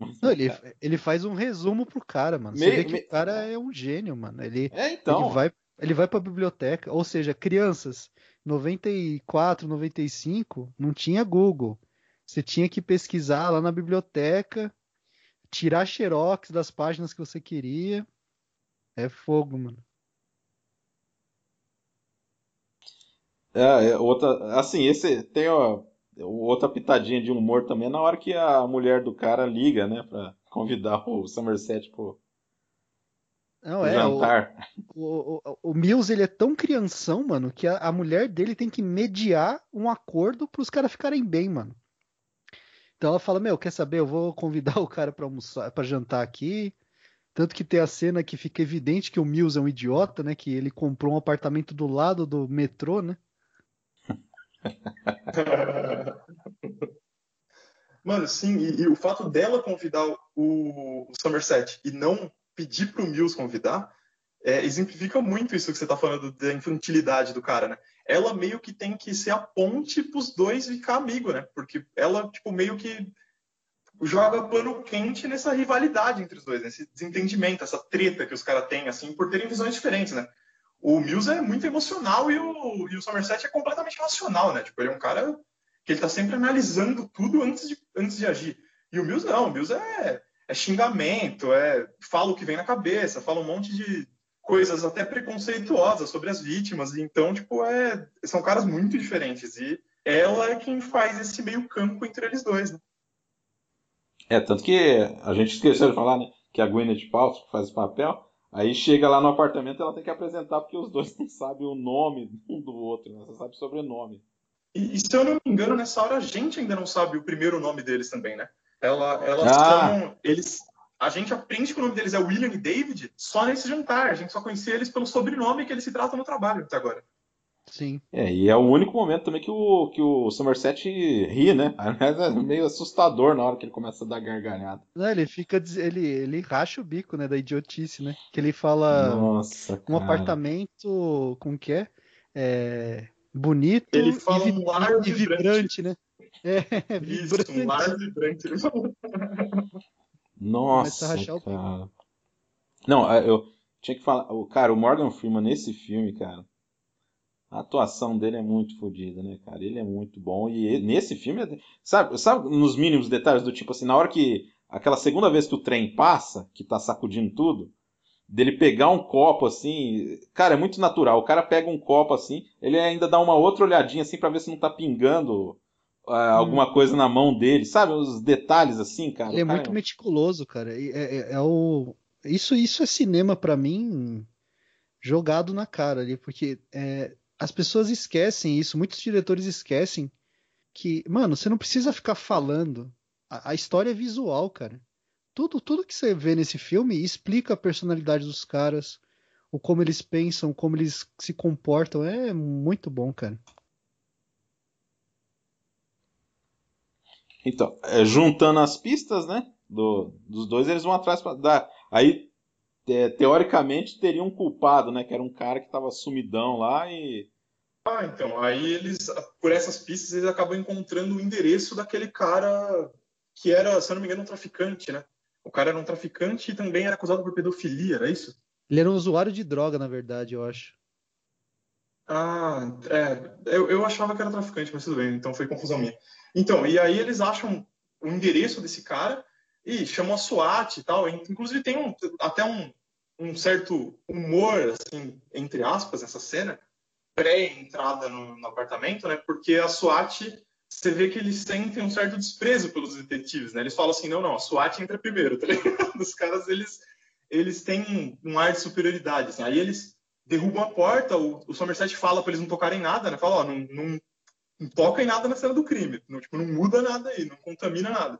Não, ele, ele faz um resumo pro cara, mano. Você Meio- vê que me- o cara é um gênio, mano. Ele, É, então. Ele vai, ele vai pra biblioteca, ou seja, crianças, 94, 95, não tinha Google. Você tinha que pesquisar lá na biblioteca, tirar xerox das páginas que você queria. É fogo, mano. É, é, outra, assim, esse tem ó, outra pitadinha de humor também é na hora que a mulher do cara liga, né, pra convidar o Somerset pro, não, pro é, jantar. O, o, o, o, Mills, ele é tão crianção, mano, que a, a mulher dele tem que mediar um acordo pros caras ficarem bem, mano. Então ela fala: Meu, quer saber? Eu vou convidar o cara pra almoçar, para jantar aqui. Tanto que tem a cena que fica evidente que o Mills é um idiota, né? Que ele comprou um apartamento do lado do metrô, né? Mano, sim, e, e o fato dela convidar o, o Somerset e não pedir pro Mills convidar, é, exemplifica muito isso que você tá falando da infantilidade do cara, né? Ela meio que tem que ser a ponte pros dois ficar amigo, né? Porque ela, tipo, meio que joga pano quente nessa rivalidade entre os dois, nesse desentendimento, essa treta que os caras têm, assim, por terem visões diferentes, né? O Mills é muito emocional e o, e o Somerset é completamente racional, né? Tipo, ele é um cara que ele tá sempre analisando tudo antes de, antes de agir. E o Mills não, o Mills é, é xingamento, é fala o que vem na cabeça, fala um monte de coisas até preconceituosas sobre as vítimas. Então, tipo, é, são caras muito diferentes. E ela é quem faz esse meio campo entre eles dois, né? É, tanto que a gente esqueceu de falar, né, que a Gwyneth Paltrow faz o papel, aí chega lá no apartamento ela tem que apresentar porque os dois não sabem o nome um do outro, né? Você sabe o sobrenome. E, e, se eu não me engano, nessa hora a gente ainda não sabe o primeiro nome deles também, né? Ela, elas Ah. são. Eles, a gente aprende que o nome deles é William e David só nesse jantar. A gente só conhecia eles pelo sobrenome que eles se tratam no trabalho até agora. Sim. É, e é o único momento também que o, que o Somerset ri, né? Aliás, é meio assustador na hora que ele começa a dar gargalhada. Não, ele fica. Ele, ele racha o bico, né? Da idiotice, né? Que ele fala Nossa, um cara. apartamento. Como que é? É, bonito Ele e, fala um lar e vibrante, né? É, Isso, vibrante. um lar vibrante. Nossa, Começa a rachar o bico. cara. Não, é, eu tinha que falar. o- Cara, o Morgan Freeman nesse filme, cara. A atuação dele é muito fodida, né, cara? Ele é muito bom. E ele- nesse filme, é- sabe, sabe nos mínimos detalhes do tipo assim, na hora que. Aquela segunda vez que o trem passa, que tá sacudindo tudo, dele pegar um copo assim. Cara, é muito natural. O cara pega um copo assim, ele ainda dá uma outra olhadinha assim pra ver se não tá pingando ah, alguma coisa na mão dele, sabe? Os detalhes assim, cara. Ele é cara muito meticuloso, cara. É, é- é o... isso, isso é cinema pra mim jogado na cara ali, porque é, as pessoas esquecem isso, muitos diretores esquecem que, mano, você não precisa ficar falando. A, a história é visual, cara. Tudo, tudo que você vê nesse filme explica a personalidade dos caras, o como eles pensam, como eles se comportam. É muito bom, cara. Então, é, juntando as pistas, né? do- dos dois, eles vão atrás para dar. Aí, teoricamente, teria um culpado, né? Que era um cara que tava sumidão lá e. Ah, então, aí eles, por essas pistas, eles acabam encontrando o endereço daquele cara que era, se eu não me engano, um traficante, né? O cara era um traficante e também era acusado por pedofilia, era isso? Ele era um usuário de droga, na verdade, eu acho. Ah, é. Eu, eu achava que era traficante, mas tudo bem, então foi confusão minha. Então, e aí eles acham o endereço desse cara e chamam a SWAT e tal. Inclusive tem um, até um, um certo humor, assim, entre aspas, nessa cena, pré-entrada no, no apartamento, né? Porque a SWAT, você vê que eles sentem um certo desprezo pelos detetives, né? Eles falam assim, não, não, a SWAT entra primeiro, tá ligado? Os caras, eles, eles têm um ar de superioridade, assim. Aí eles derrubam a porta, o, o Somerset fala para eles não tocarem nada, né? Fala, ó, não, não, não toca em nada na cena do crime, não, tipo, não muda nada aí, não contamina nada.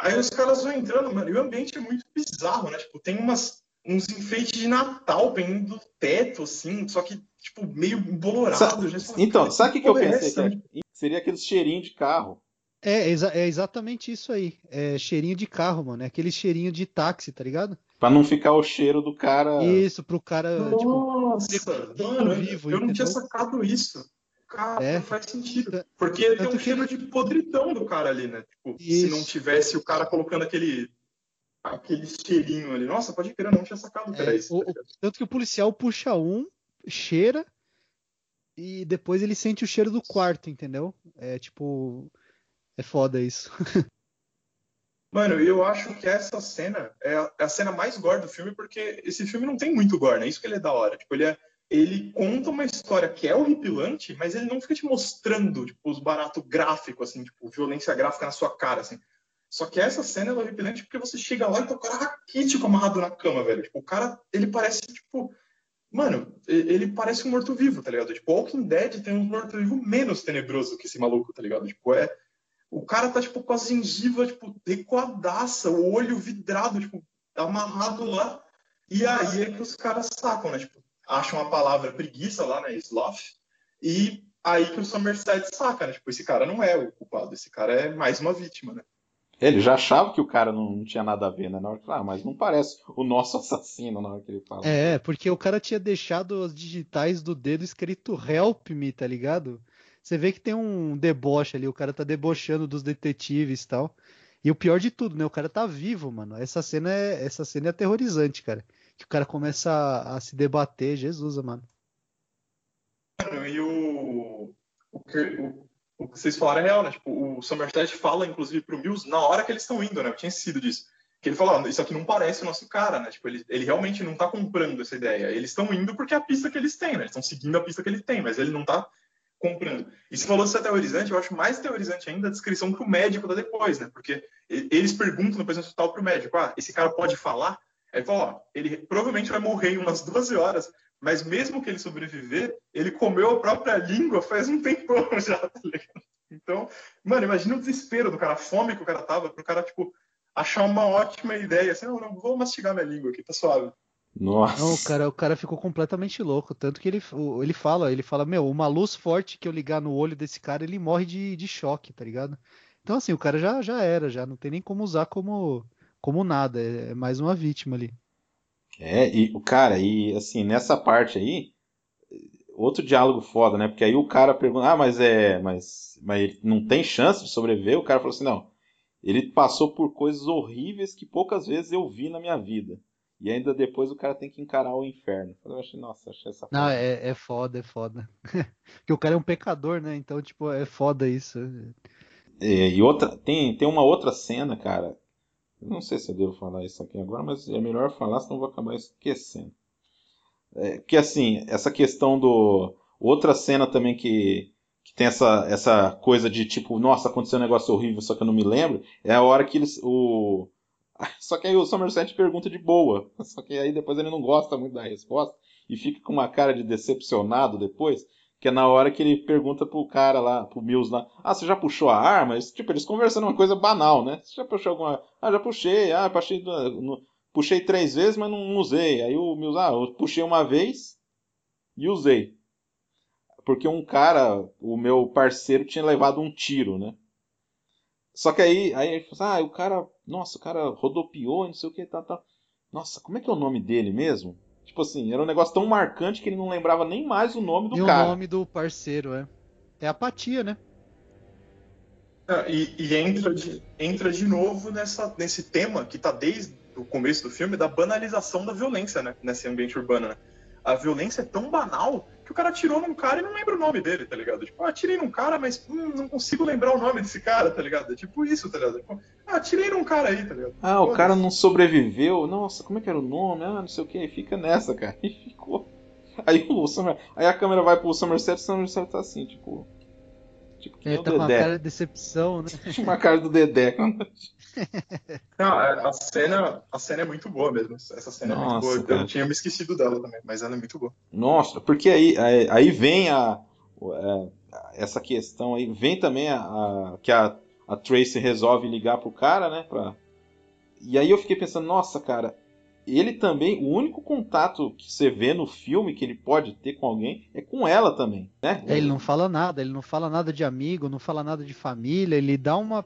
Aí os caras vão entrando, mano, e o ambiente é muito bizarro, né? Tipo, tem umas, uns enfeites de Natal pendendo do teto, assim, só que, tipo, meio embolorado. Sa- Então, "Cara, sabe o que, que eu é pensei? essa?" Que seria aquele cheirinho de carro. É, exa- é exatamente isso aí. É cheirinho de carro, mano. É aquele cheirinho de táxi, tá ligado? Pra não ficar o cheiro do cara. Isso, pro cara, tipo, Nossa, mano, eu- vivo, eu não tinha sacado isso. Cara, É. faz sentido. Tanto- Porque tem tanto um que cheiro ele- de podridão do cara ali, né? Tipo, se Isso. não tivesse o cara colocando aquele aquele cheirinho ali. Nossa, pode crer, eu não tinha sacado que É, era isso. o- tá tanto que o policial puxa um, cheira, e depois ele sente o cheiro do quarto, entendeu? É tipo. É foda isso. Mano, eu acho que essa cena é a, é a cena mais gore do filme, porque esse filme não tem muito gore, né? Isso que ele é da hora. Tipo, ele é, ele conta uma história que é horripilante, mas ele não fica te mostrando, tipo, os baratos gráficos, assim, tipo, violência gráfica na sua cara, assim. Só que essa cena é horripilante porque você chega lá e tá o cara raquítico amarrado na cama, velho. Tipo, o cara, ele parece, tipo... Mano, ele parece um morto-vivo, tá ligado? Tipo, Walking Dead tem um morto-vivo menos tenebroso que esse maluco, tá ligado? Tipo, é... O cara tá, tipo, com a gengiva, tipo, recuadaça, o olho vidrado, tipo, amarrado lá. E aí é que os caras sacam, né? Tipo, acham a palavra preguiça lá, né? Sloth. E aí que o Somerset saca, né? Tipo, esse cara não é o culpado, esse cara é mais uma vítima, né? Ele já achava que o cara não, não tinha nada a ver, né? Na hora que, ah, mas não parece o nosso assassino na hora que ele fala. É, porque o cara tinha deixado as digitais do dedo escrito Help Me, tá ligado? Você vê que tem um deboche ali, o cara tá debochando dos detetives e tal. E o pior de tudo, né? O cara tá vivo, mano. Essa cena é, essa cena é aterrorizante, cara. Que o cara começa a, a se debater, Jesus, mano. E o, o, o, o que vocês falaram é real, né? Tipo, o Somerset fala, inclusive, pro Mills na hora que eles estão indo, né? Eu tinha sido disso. Que ele falou, isso aqui não parece o nosso cara, né? Tipo, ele, ele realmente não tá comprando essa ideia. Eles estão indo porque é a pista que eles têm, né? Eles estão seguindo a pista que ele tem, mas ele não tá comprando. E se falou ser teorizante, eu acho mais teorizante ainda a descrição que o médico dá depois, né? Porque eles perguntam no presente hospital pro médico, ah, esse cara pode falar? Aí ele fala, ó, ele provavelmente vai morrer em umas 12 horas, mas mesmo que ele sobreviver, ele comeu a própria língua faz um tempão já, tá ligado? Então, mano, imagina o desespero do cara, a fome que o cara tava, pro cara, tipo, achar uma ótima ideia, assim, não, não, vou mastigar minha língua aqui, tá suave. Nossa. Não, o cara, o cara ficou completamente louco. Tanto que ele, ele fala, ele fala, meu, uma luz forte que eu ligar no olho desse cara, ele morre de, de choque, tá ligado? Então, assim, o cara já, já era, já não tem nem como usar como, como nada. É, é mais uma vítima ali. É, e o cara, e assim, nessa parte aí, outro diálogo foda, né? Porque aí o cara pergunta, ah, mas é. Mas, mas ele não tem chance de sobreviver? O cara falou assim, não. Ele passou por coisas horríveis que poucas vezes eu vi na minha vida. E ainda depois o cara tem que encarar o inferno. Eu achei, nossa, achei essa Não, é, é foda, é foda. Porque o cara é um pecador, né? Então, tipo, é foda isso. É, e outra, tem, tem uma outra cena, cara. Não sei se eu devo falar isso aqui agora, mas é melhor falar, senão eu vou acabar esquecendo. É, que assim, essa questão do. Outra cena também que, que tem essa, essa coisa de tipo, nossa, aconteceu um negócio horrível, só que eu não me lembro, é a hora que eles. O, só que aí o Somerset pergunta de boa. Só que aí depois ele não gosta muito da resposta e fica com uma cara de decepcionado depois. Que é na hora que ele pergunta pro cara lá, pro Mills lá, ah, você já puxou a arma? Tipo, eles conversando uma coisa banal, né? Você já puxou alguma. Ah, já puxei, ah, puxei, puxei três vezes, mas não, usei. Aí o Mills, ah, eu puxei uma vez e usei. Porque um cara, o meu parceiro, tinha levado um tiro, né? Só que aí, aí assim, ah, o cara, nossa, o cara rodopiou, não sei o que, tá, tá. Nossa, como é que é o nome dele mesmo? Tipo assim, era um negócio tão marcante que ele não lembrava nem mais o nome do e cara. o nome do parceiro, é. É apatia, né? Ah, e, e entra, de, entra de novo nessa, nesse tema que tá desde o começo do filme, da banalização da violência, né? Nesse ambiente urbano, né? A violência é tão banal que o cara atirou num cara e não lembra o nome dele, tá ligado? Tipo, ah, atirei num cara, mas hum, não consigo lembrar o nome desse cara, tá ligado? É tipo isso, tá ligado? Tipo, ah, atirei num cara aí, tá ligado? Ah, o cara não sobreviveu. Nossa, como é que era o nome? Ah, não sei o que. Aí fica nessa, cara. E ficou. Aí, o Summer... aí a câmera vai pro Somerset e o Somerset tá assim, tipo. Tipo, que é, tá com uma cara de decepção, né? Tipo uma cara do Dedé. Não, a cena, a cena é muito boa mesmo. Essa cena Nossa, é muito boa. Cara. Eu tinha me esquecido dela também, mas ela é muito boa. Nossa, porque aí, aí, aí vem a, a, essa questão aí, vem também a, a, que a, a Tracy resolve ligar pro cara, né? Pra... E aí eu fiquei pensando, nossa, cara, ele também, o único contato que você vê no filme que ele pode ter com alguém é com ela também, né? É, ele não fala nada, ele não fala nada de amigo, não fala nada de família, ele dá uma.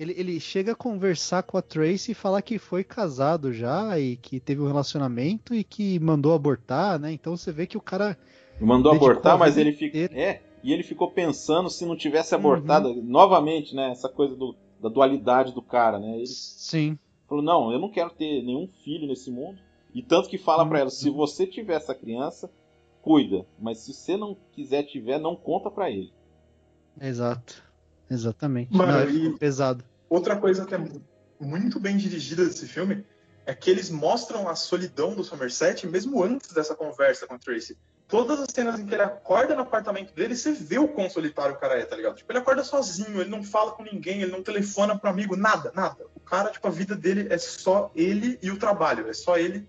Ele, ele chega a conversar com a Tracy e falar que foi casado já e que teve um relacionamento e que mandou abortar, né? Então você vê que o cara. Mandou abortar, mas ele fica. É, e ele ficou pensando se não tivesse abortado uhum. novamente, né? Essa coisa do, da dualidade do cara, né? Ele... Sim. Falou: Não, eu não quero ter nenhum filho nesse mundo. E tanto que fala para ela: Se uhum. você tiver essa criança, cuida. Mas se você não quiser tiver, não conta para ele. Exato. Exatamente. Mano, não, é pesado. Outra coisa que é muito bem dirigida desse filme é que eles mostram a solidão do Somerset mesmo antes dessa conversa com a Tracy. todas as cenas em que ele acorda no apartamento dele, você vê o quão solitário o cara é, tá ligado? Tipo, ele acorda sozinho, ele não fala com ninguém, ele não telefona pro amigo, nada, nada. O cara, tipo, a vida dele é só ele e o trabalho, é só ele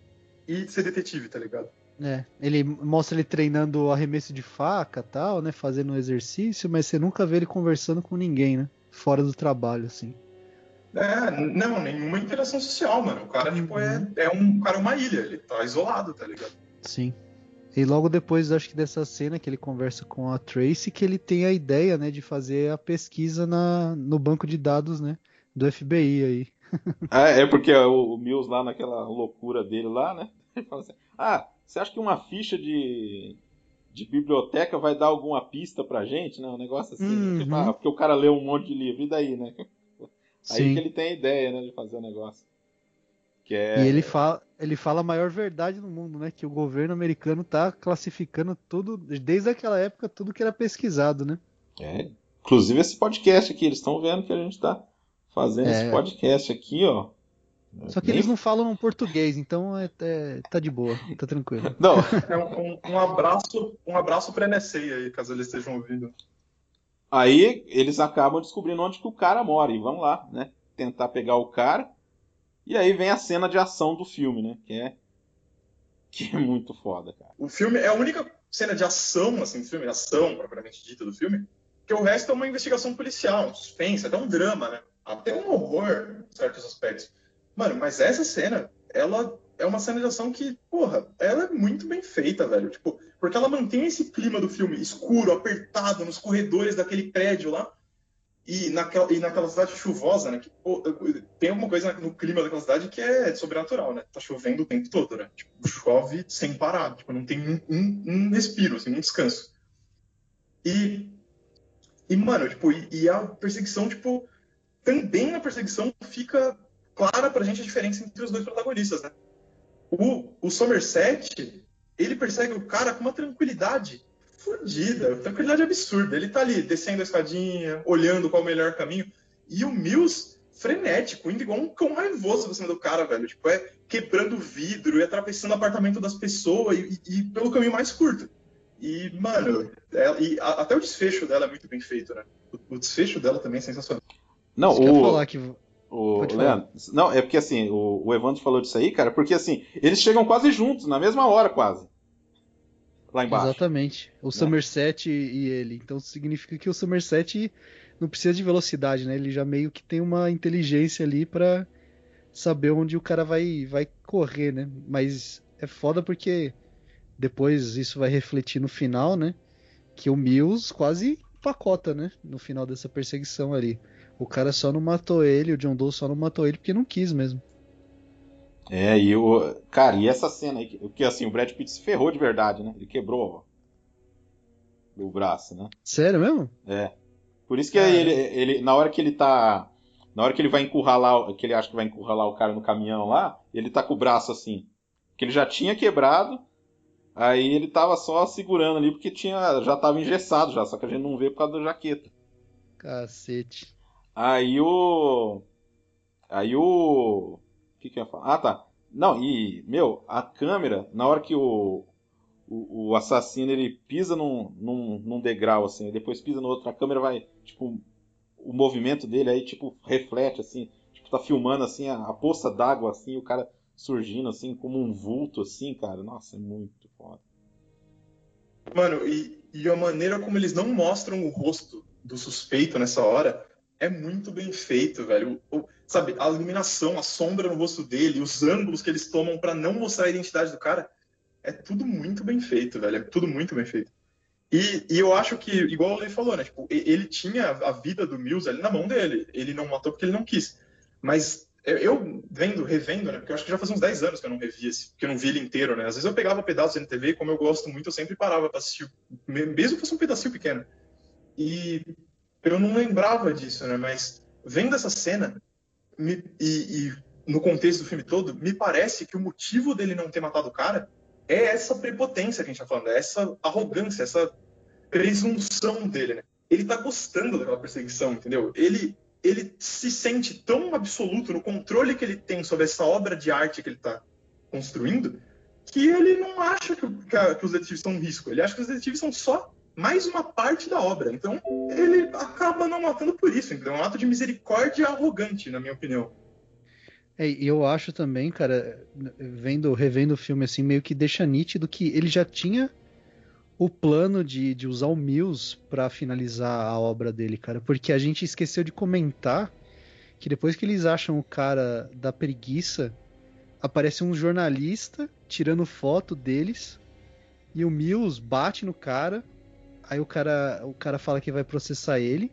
e ser detetive, tá ligado? É, ele mostra ele treinando arremesso de faca tal, né? Fazendo exercício, mas você nunca vê ele conversando com ninguém, né? Fora do trabalho, assim. É, não, nenhuma interação social, mano. O cara, tipo, é, é um cara é uma ilha, ele tá isolado, tá ligado? Sim. E logo depois, acho que dessa cena que ele conversa com a Tracy, que ele tem a ideia, né, de fazer a pesquisa na, no banco de dados, né, do FBI aí. Ah, é porque o, o Mills lá naquela loucura dele lá, né, ele fala assim, ah, você acha que uma ficha de, de biblioteca vai dar alguma pista pra gente, né, um negócio assim, Uhum. tipo, ah, porque o cara leu um monte de livro, e daí, né? Aí Sim. que ele tem a ideia, né, de fazer o negócio. Que é... E ele fala, ele fala a maior verdade do mundo, né? Que o governo americano tá classificando tudo, desde aquela época, tudo que era pesquisado, né? É, inclusive esse podcast aqui, eles estão vendo que a gente tá fazendo É. esse podcast aqui, ó. Só que Nem- eles não falam português, então é, é- tá de boa, tá tranquilo. Não, É um, um- um abraço, um abraço pra NSA aí, caso eles estejam ouvindo. Aí eles acabam descobrindo onde que o cara mora e vão lá, né? Tentar pegar o cara. E aí vem a cena de ação do filme, né? Que é que é muito foda, cara. O filme é a única cena de ação, assim, do filme, ação propriamente dita do filme, que o resto é uma investigação policial, um suspense, até um drama, né? Até um horror, em certos aspectos. Mano, mas essa cena, ela é uma cena de ação que, porra, ela é muito bem feita, velho. Tipo, porque ela mantém esse clima do filme escuro, apertado, nos corredores daquele prédio lá. E naquela, e naquela cidade chuvosa, né? Que, pô, tem alguma coisa no clima daquela cidade que é sobrenatural, né? Tá chovendo o tempo todo, né? Tipo, chove sem parar. Tipo, não tem um, um, um respiro, assim, um descanso. E, e mano, tipo, e, e a perseguição, tipo, também na perseguição fica clara pra gente a diferença entre os dois protagonistas, né? O, o Somerset, ele persegue o cara com uma tranquilidade fodida, tranquilidade absurda. Ele tá ali descendo a escadinha, olhando qual é o melhor caminho. E o Mills, frenético, indo igual um cão raivoso pra cima do cara, velho. Tipo, é quebrando vidro e atravessando o apartamento das pessoas e, e- e pelo caminho mais curto. E, mano, ela- e a- até o desfecho dela é muito bem feito, né? O, o desfecho dela também é sensacional. Não, Isso que eu ia o, falar que o. Leandro, não, é porque assim, o, o Evandro falou disso aí, cara, porque assim, eles chegam quase juntos, na mesma hora quase. Lá embaixo. Exatamente. O Somerset e e ele. Então significa que o Somerset não precisa de velocidade, né? Ele já meio que tem uma inteligência ali pra saber onde o cara vai, vai correr, né? Mas é foda porque depois isso vai refletir no final, né? Que o Mills quase pacota, né? No final dessa perseguição ali. O cara só não matou ele, o John Doe só não matou ele porque não quis mesmo. É, e o. Cara, e essa cena aí, que, assim, o Brad Pitt se ferrou de verdade, né? Ele quebrou ó, o braço, né? Sério mesmo? É. Por isso que Cara. ele, ele, na hora que ele tá. Na hora que ele vai encurralar, que ele acha que vai encurralar o cara no caminhão lá, ele tá com o braço assim. Que ele já tinha quebrado, aí ele tava só segurando ali porque tinha, já tava engessado já, só que a gente não vê por causa da jaqueta. Cacete. Aí o. Aí o. Que que eu ia falar? Ah, tá. Não, e, meu, a câmera, na hora que o, o, o assassino ele pisa num, num, num degrau, assim, depois pisa no outro, a câmera vai, tipo, o movimento dele aí, tipo, reflete, assim, tipo, tá filmando, assim, a, a poça d'água, assim, o cara surgindo, assim, como um vulto, assim, cara. Nossa, é muito foda. Mano, e, e a maneira como eles não mostram o rosto do suspeito nessa hora é muito bem feito, velho. O- o- sabe, a iluminação, a sombra no rosto dele, os ângulos que eles tomam pra não mostrar a identidade do cara, é tudo muito bem feito, velho. É tudo muito bem feito. E, e eu acho que, igual o Lei falou, né? Tipo, ele tinha a vida do Mills ali na mão dele. Ele não matou porque ele não quis. Mas eu, eu vendo, revendo, né? Porque eu acho que já faz uns 10 anos que eu não revi esse, que eu não vi ele inteiro, né? Às vezes eu pegava pedaços na TV, como eu gosto muito, eu sempre parava pra assistir, me- mesmo que fosse um pedacinho pequeno. E eu não lembrava disso, né? Mas vendo essa cena, me- e, e no contexto do filme todo, me parece que o motivo dele não ter matado o cara é essa prepotência que a gente tá falando, é essa arrogância, essa presunção dele, né? Ele tá gostando daquela perseguição, entendeu? Ele, ele se sente tão absoluto no controle que ele tem sobre essa obra de arte que ele tá construindo, que ele não acha que, que, que os detetives são um risco. Ele acha que os detetives são só mais uma parte da obra. Então, ele acaba não matando por isso. Então, é um ato de misericórdia arrogante, na minha opinião. É, eu acho também, cara, vendo, revendo o filme assim, meio que deixa nítido que ele já tinha o plano de, de usar o Mills para finalizar a obra dele, cara. Porque a gente esqueceu de comentar que depois que eles acham o cara da preguiça, aparece um jornalista tirando foto deles e o Mills bate no cara. Aí o cara, o cara fala que vai processar ele.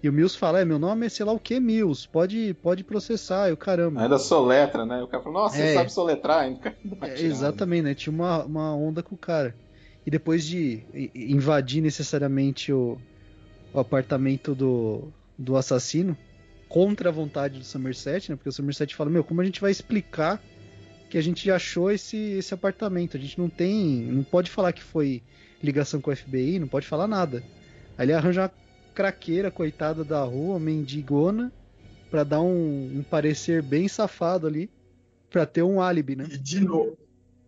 E o Mills fala, é, meu nome é sei lá o que, Mills, pode, pode processar, o caramba. Ainda soletra, né? O cara falou, nossa, é, você sabe soletrar ainda. É, exatamente, né? Tinha uma, uma onda com o cara. E depois de invadir necessariamente o, o apartamento do, do assassino, contra a vontade do Somerset, né? Porque o Somerset fala, meu, como a gente vai explicar que a gente achou esse, esse apartamento? A gente não tem, não pode falar que foi ligação com o FBI, não pode falar nada. Aí ele arranja uma craqueira, coitada da rua, mendigona, para dar um, um, parecer bem safado ali, para ter um álibi, né? E de novo,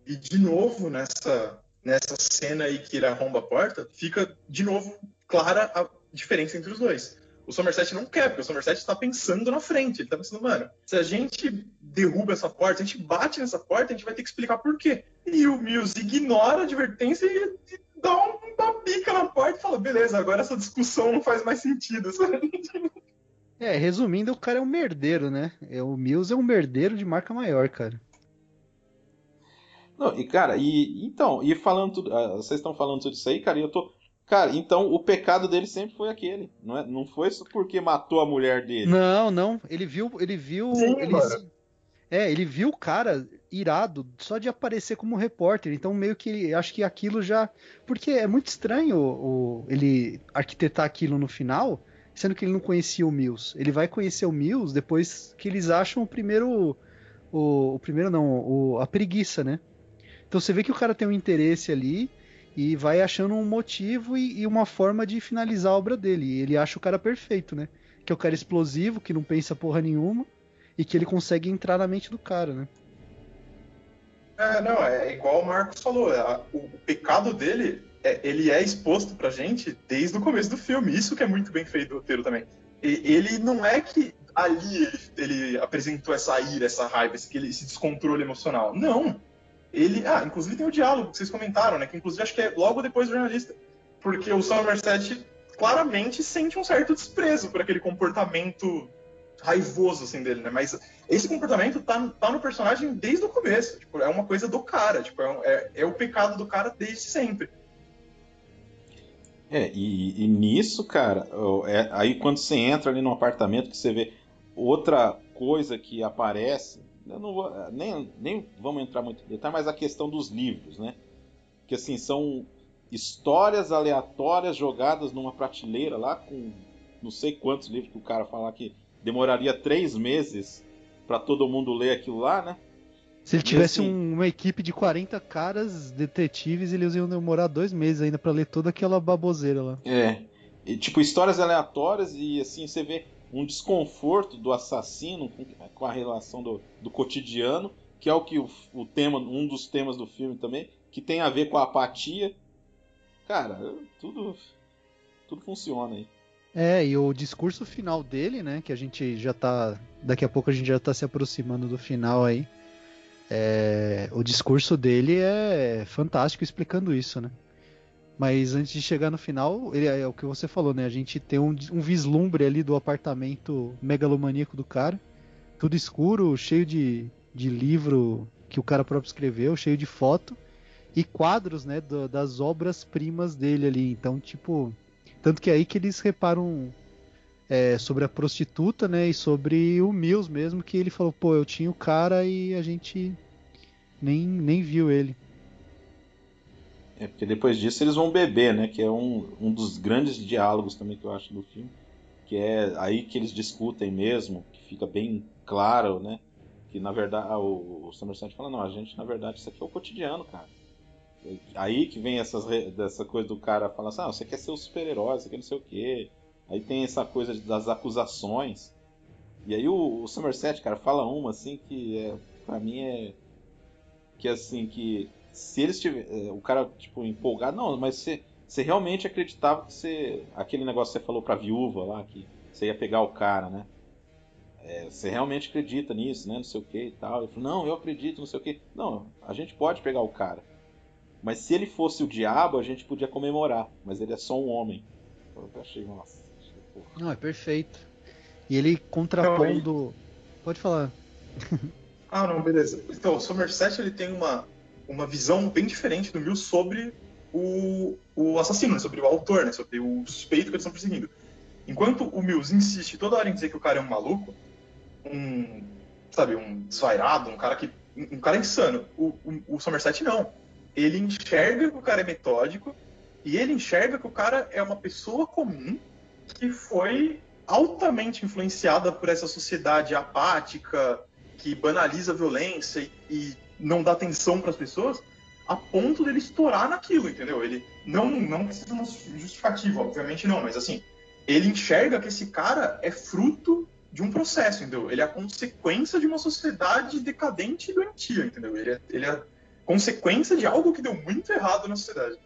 e de novo nessa, nessa cena aí que ele arromba a porta, fica de novo clara a diferença entre os dois. O Somerset não quer, porque o Somerset está pensando na frente. Ele está pensando, mano, se a gente derruba essa porta, se a gente bate nessa porta, a gente vai ter que explicar por quê. E o Mills ignora a advertência e, e dá uma bica na porta e fala, beleza, agora essa discussão não faz mais sentido. É, resumindo, o cara é um merdeiro, né? É, o Mills é um merdeiro de marca maior, cara. Não, e cara, e então, e falando tudo, uh, vocês estão falando tudo isso aí, cara, e eu tô Cara, então o pecado dele sempre foi aquele. Não, é, não foi só porque matou a mulher dele. Não, não. Ele viu. Ele viu. Sim, ele, é, ele viu o cara irado só de aparecer como repórter. Então, meio que ele, acho que aquilo já. Porque é muito estranho o, ele arquitetar aquilo no final, sendo que ele não conhecia o Mills. Ele vai conhecer o Mills depois que eles acham o primeiro. O, o primeiro não, o, a preguiça, né? Então você vê que o cara tem um interesse ali e vai achando um motivo e, e, uma forma de finalizar a obra dele. E ele acha o cara perfeito, né? Que é o cara explosivo, que não pensa porra nenhuma e que ele consegue entrar na mente do cara, né? É, não, é igual o Marcos falou, é, o, o, pecado dele, é, ele é exposto pra gente desde o começo do filme, isso que é muito bem feito do roteiro também. E, ele não é que ali ele, ele apresentou essa ira, essa raiva, esse, esse descontrole emocional. Não, ele. Ah, inclusive tem o diálogo que vocês comentaram, né? Que inclusive acho que é logo depois do jornalista. Porque o Somerset claramente sente um certo desprezo por aquele comportamento raivoso assim dele, né? Mas esse comportamento tá, tá no personagem desde o começo. Tipo, é uma coisa do cara, tipo, é, é, é o pecado do cara desde sempre. É, e, e nisso, cara, é, aí quando você entra ali no apartamento que você vê outra coisa que aparece eu não vou, eh, nem, nem vamos entrar muito em detalhe, mas a questão dos livros, né? Que assim, são histórias aleatórias jogadas numa prateleira lá com não sei quantos livros que o cara falar que demoraria três meses para todo mundo ler aquilo lá, né? Se ele tivesse assim, uma equipe de 40 caras detetives, eles iam demorar dois meses ainda para ler toda aquela baboseira lá. É. E, tipo, histórias aleatórias e assim, você vê um desconforto do assassino com, a relação do, do, cotidiano, que é o que o, o, tema, um dos temas do filme também, que tem a ver com a apatia. Cara, tudo, tudo funciona aí. É, e o discurso final dele, né, que a gente já tá, daqui a pouco a gente já tá se aproximando do final aí. É, o discurso dele é fantástico explicando isso, né? Mas antes de chegar no final, ele, é o que você falou, né? A gente tem um, um vislumbre ali do apartamento megalomaníaco do cara. Tudo escuro, cheio de, de livro que o cara próprio escreveu, cheio de foto. E quadros, né? Do, das obras-primas dele ali. Então, tipo. Tanto que é aí que eles reparam é, sobre a prostituta, né? E sobre o Mills mesmo, que ele falou, pô, eu tinha o cara e a gente nem, nem viu ele. É, porque depois disso eles vão beber, né? Que é um, um dos grandes diálogos também que eu acho do filme. Que é aí que eles discutem mesmo, que fica bem claro, né? Que na verdade ah, o, o Somerset fala, não, a gente na verdade isso aqui é o cotidiano, cara. Aí que vem essas, dessa coisa do cara falar assim, ah, você quer ser o super-herói, você quer não sei o quê. Aí tem essa coisa das acusações. E aí o, o Somerset, cara, fala uma assim que é, pra mim é que assim, que se eles tiver, é, o cara tipo empolgado, não, mas você, você realmente acreditava que você, aquele negócio que você falou pra viúva lá que você ia pegar o cara, né? É, você realmente acredita nisso, né? Não sei o que e tal. Ele falou, não, eu acredito, não sei o que. Não, a gente pode pegar o cara. Mas se ele fosse o diabo, a gente podia comemorar. Mas ele é só um homem. Eu achei, nossa. achei. Não, é perfeito. E ele contrapondo. Pode falar. Ah, não, beleza. Então, o Somerset ele tem uma, uma visão bem diferente do Mills sobre o, o assassino, né? sobre o autor, né? sobre o suspeito que eles estão perseguindo. Enquanto o Mills insiste toda hora em dizer que o cara é um maluco, um, sabe, um desvairado, um cara que um cara insano, o, o, o Somerset não. Ele enxerga que o cara é metódico e ele enxerga que o cara é uma pessoa comum que foi altamente influenciada por essa sociedade apática, que banaliza a violência e, e não dá atenção para as pessoas, a ponto dele estourar naquilo, entendeu? Ele não, não precisa de uma justificativa, obviamente não, mas assim, ele enxerga que esse cara é fruto de um processo, entendeu? Ele é a consequência de uma sociedade decadente e doentia, entendeu? Ele é, ele é consequência de algo que deu muito errado na sociedade.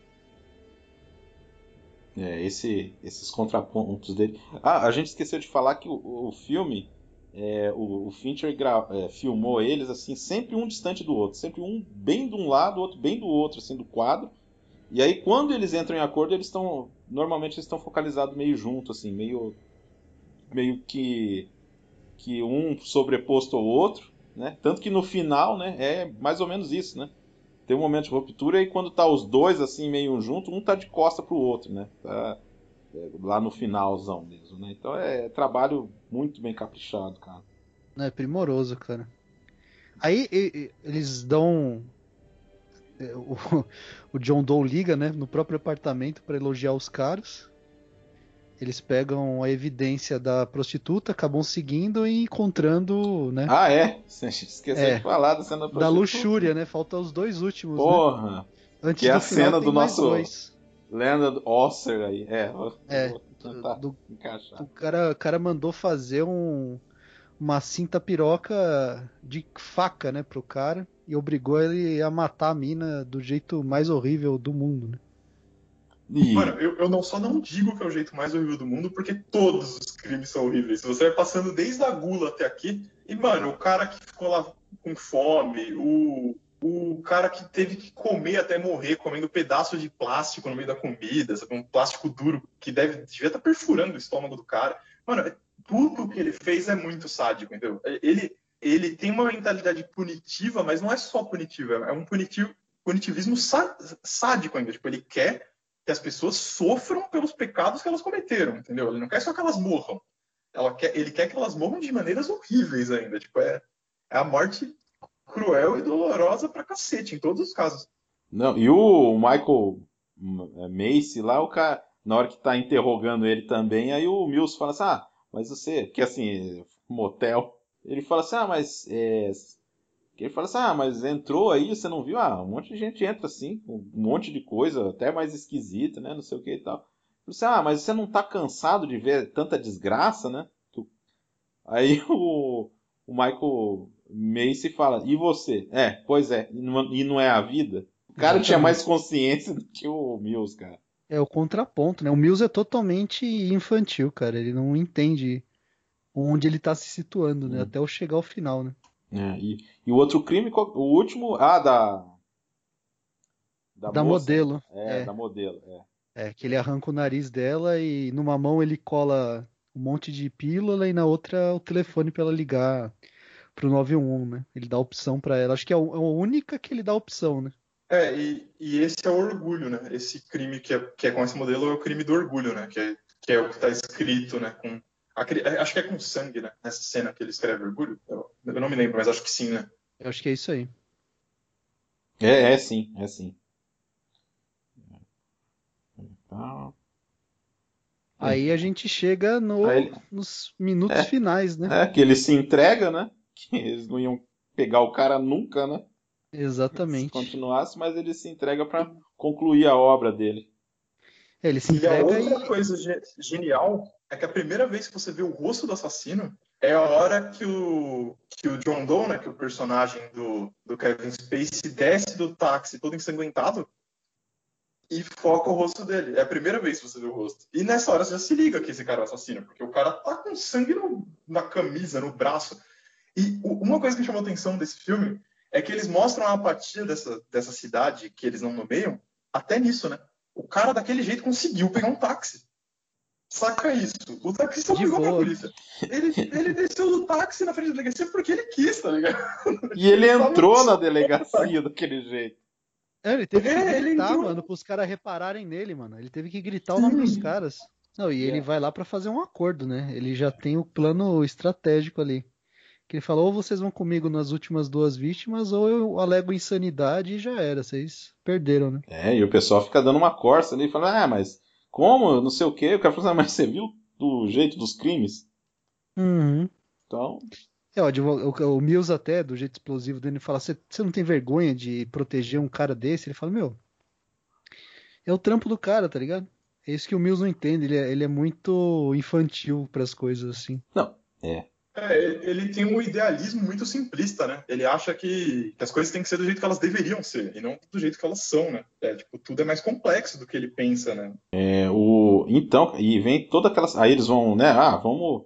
É, esse, esses contrapontos dele. Ah, a gente esqueceu de falar que o, o filme, é, o, o Fincher é, filmou eles assim, sempre um distante do outro, sempre um bem de um lado, outro bem do outro, assim, do quadro. E aí quando eles entram em acordo, eles estão normalmente eles estão focalizados meio junto, assim, meio meio que que um sobreposto ao outro, né? Tanto que no final, né, é mais ou menos isso, né? Tem um momento de ruptura e quando tá os dois assim meio junto, um tá de costa pro outro, né? Tá lá no finalzão mesmo, né? Então é trabalho muito bem caprichado, cara. É primoroso, cara. Aí e- eles dão. é, O, o John Doe liga, né, no próprio apartamento pra elogiar os caras. Eles pegam a evidência da prostituta, acabam seguindo e encontrando, né, Ah, é? Esqueceu É. de falar da cena da prostituta. luxúria, né? Faltam os dois últimos, né? Porra! Antes que é do a cena do nosso-. Leonard Osser aí. É, É, do- encaixar. O cara, o cara mandou fazer um, uma cinta piroca de faca, né, pro cara e obrigou ele a matar a mina do jeito mais horrível do mundo, né? E, Mano, eu, eu não só não digo que é o jeito mais horrível do mundo, porque todos os crimes são horríveis. Você vai passando desde a gula até aqui, e, mano, o cara que ficou lá com fome, o, o cara que teve que comer até morrer, comendo pedaço de plástico no meio da comida, sabe? Um plástico duro que deve, devia estar perfurando o estômago do cara. Mano, é- tudo que ele fez é muito sádico, entendeu? Ele, ele tem uma mentalidade punitiva, mas não é só punitiva, é um punitivo, punitivismo sá- sádico ainda. Tipo, ele quer que as pessoas sofram pelos pecados que elas cometeram, entendeu? Ele não quer só que elas morram. Quer, ele quer que elas morram de maneiras horríveis ainda. Tipo, é, é a morte cruel e dolorosa pra cacete, em todos os casos. não, e o Michael hum, Macy lá, o cara, na hora que tá interrogando ele também, aí o Mills fala assim, ah, mas você, que assim, motel, ele fala assim, ah, mas é, ele fala assim, ah, mas entrou aí, você não viu? Ah, um monte de gente entra assim, um monte de coisa, até mais esquisita, né, não sei o que e tal. Ele falou assim, ah, mas você não tá cansado de ver tanta desgraça, né? Aí o, o Michael Macy fala, e você? É, pois é, e não, é a vida? O cara tinha mais consciência do que o Mills, cara. É o contraponto, né? O Mills é totalmente infantil, cara. Ele não entende onde ele tá se situando, né? Hum. Até eu chegar ao final, né? É, e, e o outro crime, o último, ah, da. Da moça. modelo. É, É. da modelo, é. É, que ele arranca o nariz dela e numa mão ele cola um monte de pílula e na outra o telefone pra ela ligar pro 911, né? Ele dá opção pra ela. Acho que é a é a única que ele dá opção, né? É, e, e esse é o orgulho, né? Esse crime que é, que é com esse modelo é o crime do orgulho, né? Que é, que é o que está escrito, né? Com, é, acho que é com sangue, né? Nessa cena que ele escreve orgulho. Eu, eu não me lembro, mas acho que sim, né? Eu acho que é isso aí. É, é sim, é sim. Então, Aí a gente chega no- ele- nos minutos É. finais, né? é que ele se entrega, né? Que eles não iam pegar o cara nunca, né? Se Exatamente. continuasse, mas ele se entrega pra concluir a obra dele. Ele se E a entrega outra e. coisa ge- genial é que a primeira vez que você vê o rosto do assassino é a hora que o, que o John Doe, né, que é o personagem do, do Kevin Spacey, desce do táxi todo ensanguentado e foca o rosto dele. É a primeira vez que você vê o rosto. E nessa hora você já se liga que esse cara é o assassino, porque o cara tá com sangue no, na camisa, no braço. E uma coisa que chamou a atenção desse filme é que eles mostram a apatia dessa, dessa cidade que eles não nomeiam, até nisso, né? O cara daquele jeito conseguiu pegar um táxi. Saca isso. O taxista ligou pra polícia. Ele, ele desceu do táxi na frente da delegacia porque ele quis, tá ligado? E ele entrou na delegacia daquele jeito. É, ele teve que É, ele gritar, entrou. mano, pros caras repararem nele, mano. Ele teve que gritar o nome dos caras. Não, e ele É. vai lá pra fazer um acordo, né? Ele já tem o plano estratégico ali. Que ele falou, ou vocês vão comigo nas últimas duas vítimas, ou eu alego insanidade e já era. Vocês perderam, né? É, e o pessoal fica dando uma corça ali, falando, ah, mas como? Não sei o quê. O cara fala, ah, mas você viu do jeito dos crimes? Uhum. Então, É, o, o, o Mills até, do jeito explosivo dele, fala, você não tem vergonha de proteger um cara desse? Ele fala, meu, é o trampo do cara, tá ligado? É isso que o Mills não entende, ele é, ele é muito infantil pras coisas, assim. não, é. É, ele tem um idealismo muito simplista, né? Ele acha que, que as coisas têm que ser do jeito que elas deveriam ser, e não do jeito que elas são, né? É, tipo, tudo é mais complexo do que ele pensa, né? É, o, então, e vem toda aquela. Aí eles vão, né? Ah, vamos.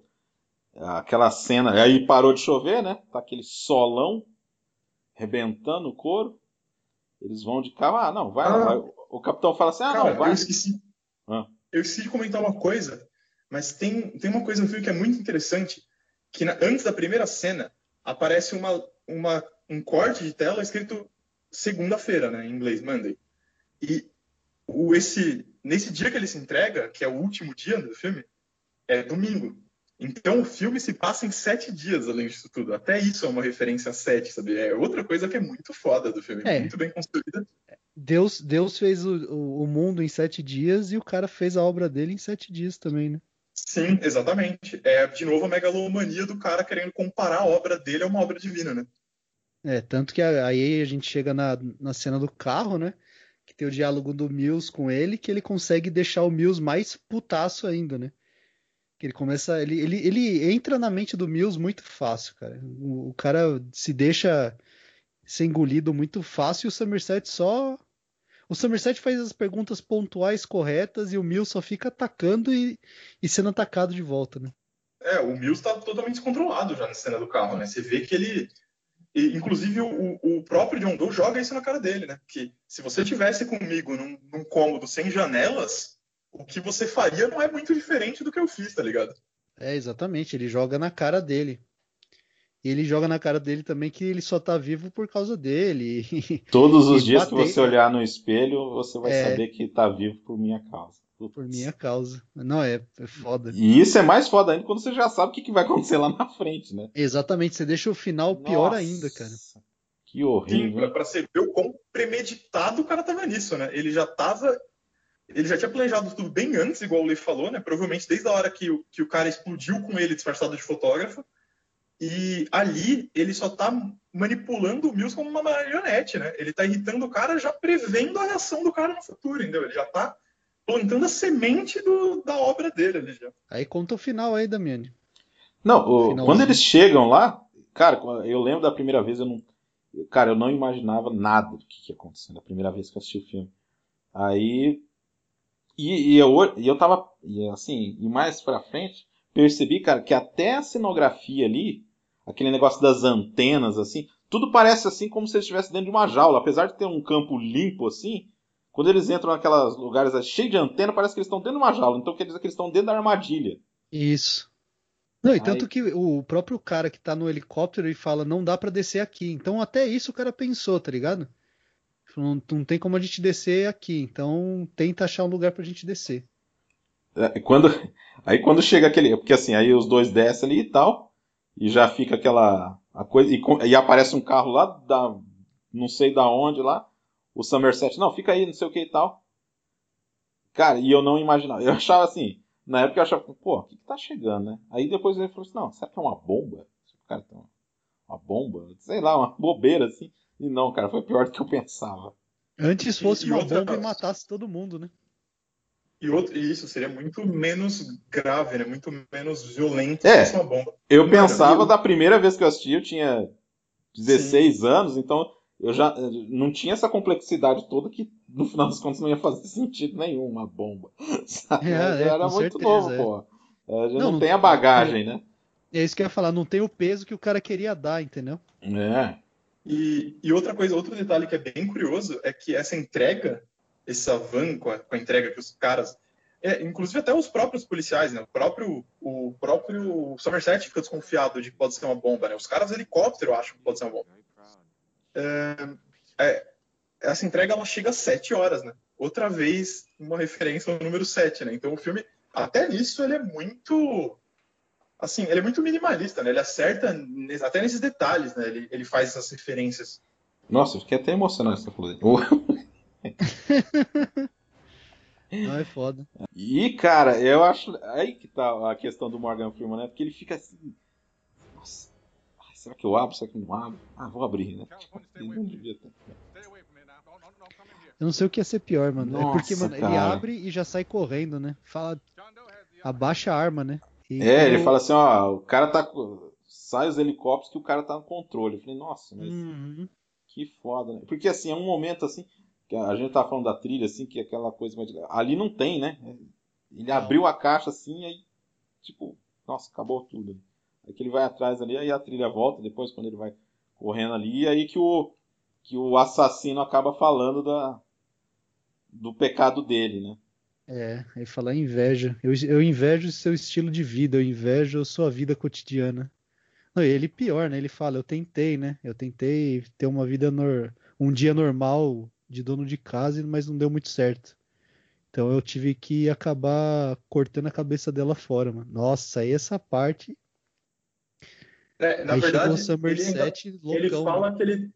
Aquela cena. Aí parou de chover, né? Tá aquele solão rebentando o couro. Eles vão de carro. Ah, não, vai, Ah. vai. O capitão fala assim: ah, Cara, não, vai. eu esqueci. Ah. Eu esqueci de comentar uma coisa, mas tem, tem uma coisa no filme que é muito interessante, que na- antes da primeira cena aparece uma, uma, um corte de tela escrito segunda-feira, né, em inglês, Monday. E o, esse, nesse dia que ele se entrega, que é o último dia do filme, é domingo. Então o filme se passa em sete dias, além disso tudo. Até isso é uma referência a sete, sabe? É outra coisa que é muito foda do filme, É. muito bem construída. Deus, Deus fez o, o, o mundo em sete dias e o cara fez a obra dele em sete dias também, né? Sim, exatamente. É, de novo, a megalomania do cara querendo comparar a obra dele a uma obra divina, né? É, tanto que aí a gente chega na, na cena do carro, né? Que tem o diálogo do Mills com ele, que ele consegue deixar o Mills mais putaço ainda, né? Que ele começa. Ele, ele, ele entra na mente do Mills muito fácil, cara. O, o cara se deixa ser engolido muito fácil e o Somerset só. O Somerset faz as perguntas pontuais corretas e o Mills só fica atacando e, e sendo atacado de volta, né? É, o Mills tá totalmente descontrolado já na cena do carro, né? Você vê que ele. e, inclusive, o, o próprio John Doe joga isso na cara dele, né? Que se você tivesse comigo num, num cômodo sem janelas, o que você faria não é muito diferente do que eu fiz, tá ligado? É, exatamente, ele joga na cara dele. E ele joga na cara dele também que ele só tá vivo por causa dele. Todos os dias que bater- você olhar no espelho, você vai É. saber que tá vivo por minha causa. Putz. por minha causa. Não, é, é foda. E isso é mais foda ainda quando você já sabe o que, que vai acontecer lá na frente, né? Exatamente, você deixa o final pior Nossa, ainda, cara. Que horrível. Pra, pra você ver o quão premeditado o cara tava nisso, né? Ele já tava. Ele já tinha planejado tudo bem antes, igual o Lee falou, né? Provavelmente desde a hora que o, que o cara explodiu com ele disfarçado de fotógrafo. E ali ele só tá manipulando o Mills como uma marionete, né? Ele tá irritando o cara já prevendo a reação do cara no futuro, entendeu? Ele já tá plantando a semente do- da obra dele ali já. Aí conta o final aí, Damiani. Não, o- quando eles chegam lá, cara, eu lembro da primeira vez, eu não. Cara, eu não imaginava nada do que ia acontecer na primeira vez que eu assisti o filme. Aí. E, e eu, e eu tava. E assim, e mais pra frente, percebi, cara, que até a cenografia ali, aquele negócio das antenas, assim, tudo parece assim como se eles estivessem dentro de uma jaula. Apesar de ter um campo limpo assim, quando eles entram naqueles lugares cheios de antena, parece que eles estão dentro de uma jaula. Então quer dizer que eles estão dentro da armadilha. Isso. Não, e tanto Aí- que o próprio cara que tá no helicóptero ele fala, não dá pra descer aqui. Então até isso o cara pensou, tá ligado? Não, não tem como a gente descer aqui, então tenta achar um lugar pra gente descer. É, quando, aí quando chega aquele. Porque assim, aí os dois descem ali e tal. E já fica aquela. A coisa, e, e aparece um carro lá da. Não sei da onde lá. O Somerset, não, fica aí, não sei o que e tal. Cara, e eu não imaginava. Eu achava assim. Na época eu achava, pô, o que, que tá chegando, né? Aí depois ele falou assim: não, será que é uma bomba? Cara, tem uma, uma bomba? Sei lá, uma bobeira assim. E não, cara, foi pior do que eu pensava. Antes fosse e uma bomba e matasse todo mundo, né? E, outro, e isso seria muito menos grave, né? Muito menos violento É. se fosse uma bomba. Eu pensava eu- da primeira vez que eu assisti, eu tinha 16 anos, então eu já não tinha essa complexidade toda que no final das contas não ia fazer sentido nenhum uma bomba. Sabe? É, é, era muito certeza, novo, é. pô. Eu já Não, não, não tem a bagagem, né? É isso que eu ia falar, não tem o peso que o cara queria dar, entendeu? É. E, e outra coisa, outro detalhe que é bem curioso é que essa entrega, essa van com a, com a entrega que os caras, é, inclusive até os próprios policiais, né? O próprio, o próprio Somerset fica desconfiado de que pode ser uma bomba, né? Os caras do helicóptero acham que pode ser uma bomba. É, é, essa entrega ela chega às 7 horas, né? Outra vez uma referência ao número 7, né? Então o filme, até nisso, ele é muito assim, ele é muito minimalista, né? Ele acerta até nesses detalhes, né? Ele, ele faz essas referências. Nossa, eu fiquei até emocionado com você falou. Não é foda. E, cara, eu acho. Aí que tá a questão do Morgan Freeman, né? Porque ele fica assim. Nossa, ai, será que eu abro? Será que eu não abro? Ah, vou abrir, né? Ele não devia ter. Eu não sei o que ia ser pior, mano. é porque, Nossa, mano, ele cara. abre e já sai correndo, né? Fala, abaixa a arma, né? E É, ele quando- fala assim, ó, o cara tá. Sai os helicópteros que o cara tá no controle. Eu falei, nossa, mas Uhum. que foda, né? Porque assim, é um momento assim, a gente tá falando da trilha, assim, que é aquela coisa mais. Ali não tem, né? Ele abriu a caixa assim, aí, tipo, nossa, acabou tudo. Aí que ele vai atrás ali, aí a trilha volta depois, quando ele vai correndo ali, e aí que o, que o assassino acaba falando da, do pecado dele, né? É, ele fala inveja. Eu, eu invejo seu estilo de vida, eu invejo sua vida cotidiana. Não, e ele pior, né? Ele fala, eu tentei, né? Eu tentei ter uma vida nor... um dia normal de dono de casa, mas não deu muito certo. Então eu tive que acabar cortando a cabeça dela fora, mano. Nossa, aí essa parte. É, na aí verdade, o Somerset ele, loucão. ele fala que ele.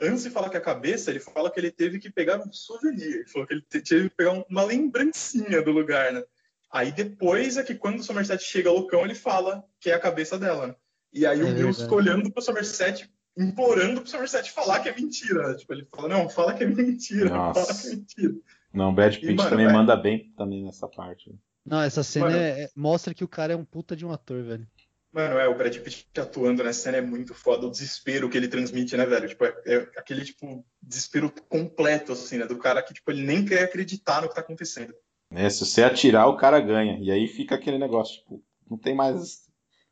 Antes de falar que a cabeça, ele fala que ele teve que pegar um souvenir. Ele falou que ele te- teve que pegar um- uma lembrancinha do lugar, né? Aí depois é que quando o Somerset chega loucão, ele fala que é a cabeça dela, né? E aí É o fica olhando pro Somerset, implorando pro Somerset falar que é mentira. Tipo, ele fala, não, fala que é mentira, Nossa. fala que é mentira. Não, o Brad Pitt mano, também é- manda bem também nessa parte. Não, essa cena Mano. é- é- mostra que o cara é um puta de um ator, velho. Mano, é, o Brad Pitt atuando nessa cena é muito foda, o desespero que ele transmite, né, velho? Tipo, é, é aquele, tipo, desespero completo, assim, né? Do cara que, tipo, ele nem quer acreditar no que tá acontecendo. É, se você atirar, o cara ganha. E aí fica aquele negócio, tipo, não tem mais,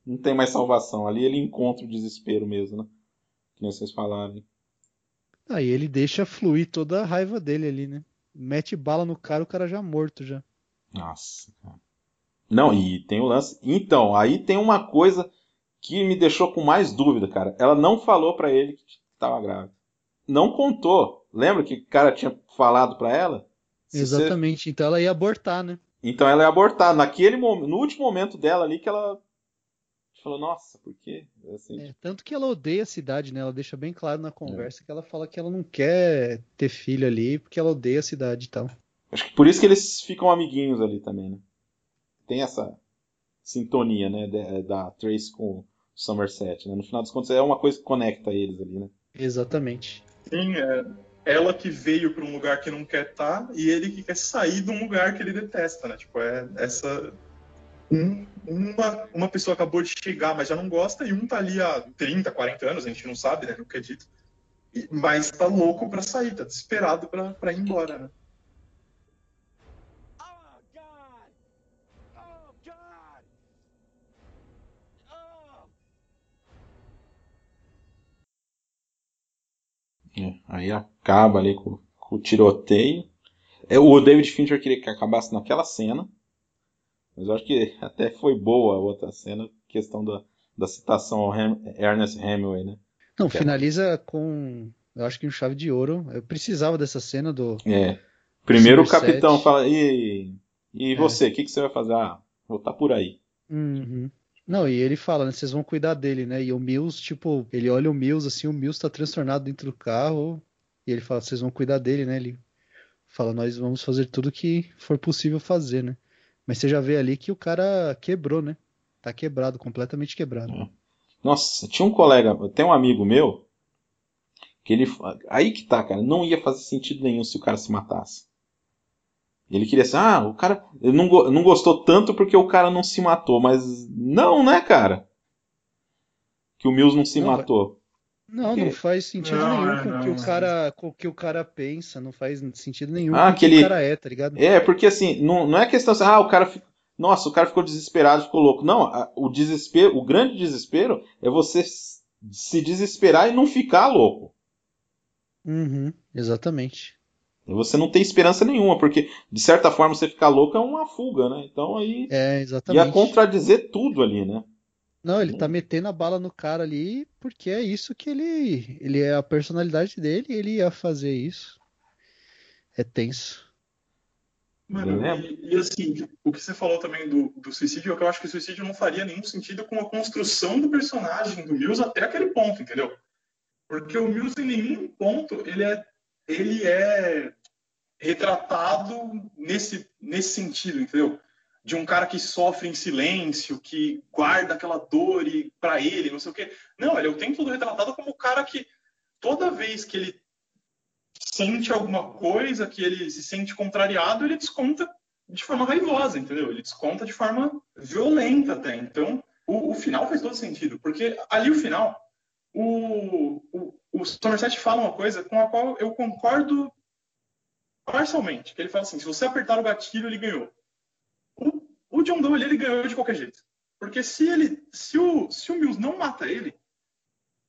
não tem mais salvação. Ali ele encontra o desespero mesmo, né? Que nem vocês falaram. Aí ele deixa fluir toda a raiva dele ali, né? Mete bala no cara, o cara já morto já. Nossa, cara. Não, e tem o lance. Então, aí tem uma coisa que me deixou com mais dúvida, cara. Ela não falou pra ele que tava grávida. Não contou. Lembra que o cara tinha falado pra ela? Se você- Exatamente. Então ela ia abortar, né? Então ela ia abortar. Naquele momento, no último momento dela ali que ela falou, nossa, por quê? Assim, É, tanto que ela odeia a cidade, né? Ela deixa bem claro na conversa que ela fala que ela não quer ter filho ali porque ela odeia a cidade e tal. Acho que por isso que eles ficam amiguinhos ali também, né? Tem essa sintonia, né, da, da Trace com o Somerset, né? No final das contas é uma coisa que conecta eles ali, né? Exatamente. Sim, é ela que veio pra um lugar que não quer estar e ele que quer sair de um lugar que ele detesta, né? Tipo, é essa. Um- uma, uma pessoa acabou de chegar, mas já não gosta, e um tá ali há 30, 40 anos, a gente não sabe, né? Nunca é dito. E- Mas tá louco pra sair, tá desesperado pra, pra ir embora, né? Oh! Oh! É, aí acaba ali com, com o tiroteio. É, o David Fincher queria que acabasse naquela cena, mas eu acho que até foi boa a outra cena, questão da, da citação ao Ham- Ernest Hemingway, né? Não, Que é- finaliza com, eu acho que um chave de ouro. Eu precisava dessa cena do. É. Primeiro o capitão fala, e, e É. você, o que, que você vai fazer? Ah, vou estar por aí. Uhum. Não, e ele fala, né? Vocês vão cuidar dele, né? E o Mills, tipo, ele olha o Mills assim, o Mills tá transtornado dentro do carro. E ele fala, vocês vão cuidar dele, né? Ele fala, nós vamos fazer tudo que for possível fazer, né? Mas você já vê ali que o cara quebrou, né? Tá quebrado, completamente quebrado. Nossa, tinha um colega, tem um amigo meu, que ele. Aí que tá, cara, não ia fazer sentido nenhum se o cara se matasse. Ele queria ser, ah, o cara não, não gostou tanto porque o cara não se matou, mas não, né, cara? Que o Mills não se Não, matou. Não, não faz sentido Não, nenhum é, com o que não. o cara, com o que o cara pensa, não faz sentido nenhum Ah, com o que aquele- o cara é, tá ligado? É, porque assim, não, não é questão assim, ah, o cara ficou. Nossa, o cara ficou desesperado, ficou louco. Não, a- o desespero, o grande desespero é você se desesperar e não ficar louco. Uhum, exatamente. E Você não tem esperança nenhuma, porque de certa forma você ficar louco é uma fuga, né? Então aí É, ia exatamente. contradizer tudo ali, né? Não, ele tá metendo a bala no cara ali porque é isso que ele, ele é a personalidade dele, ele ia fazer isso. É tenso. Mano, e, e assim, o que você falou também do, do suicídio, é que eu acho que o suicídio não faria nenhum sentido com a construção do personagem do Mills até aquele ponto, entendeu? Porque o Mills em nenhum ponto ele é, ele é retratado nesse, nesse sentido, entendeu? De um cara que sofre em silêncio, que guarda aquela dor e para ele, não sei o quê. Não, ele é o tempo todo retratado como o cara que toda vez que ele sente alguma coisa, que ele se sente contrariado, ele desconta de forma raivosa, entendeu? Ele desconta de forma violenta até. Então, o, o final faz todo sentido, porque ali o final, o, o, o Somerset fala uma coisa com a qual eu concordo parcialmente, que ele fala assim, se você apertar o gatilho, ele ganhou. O, John Doe, ali, ele ganhou de qualquer jeito. Porque se ele, se o, se o Mills não mata ele,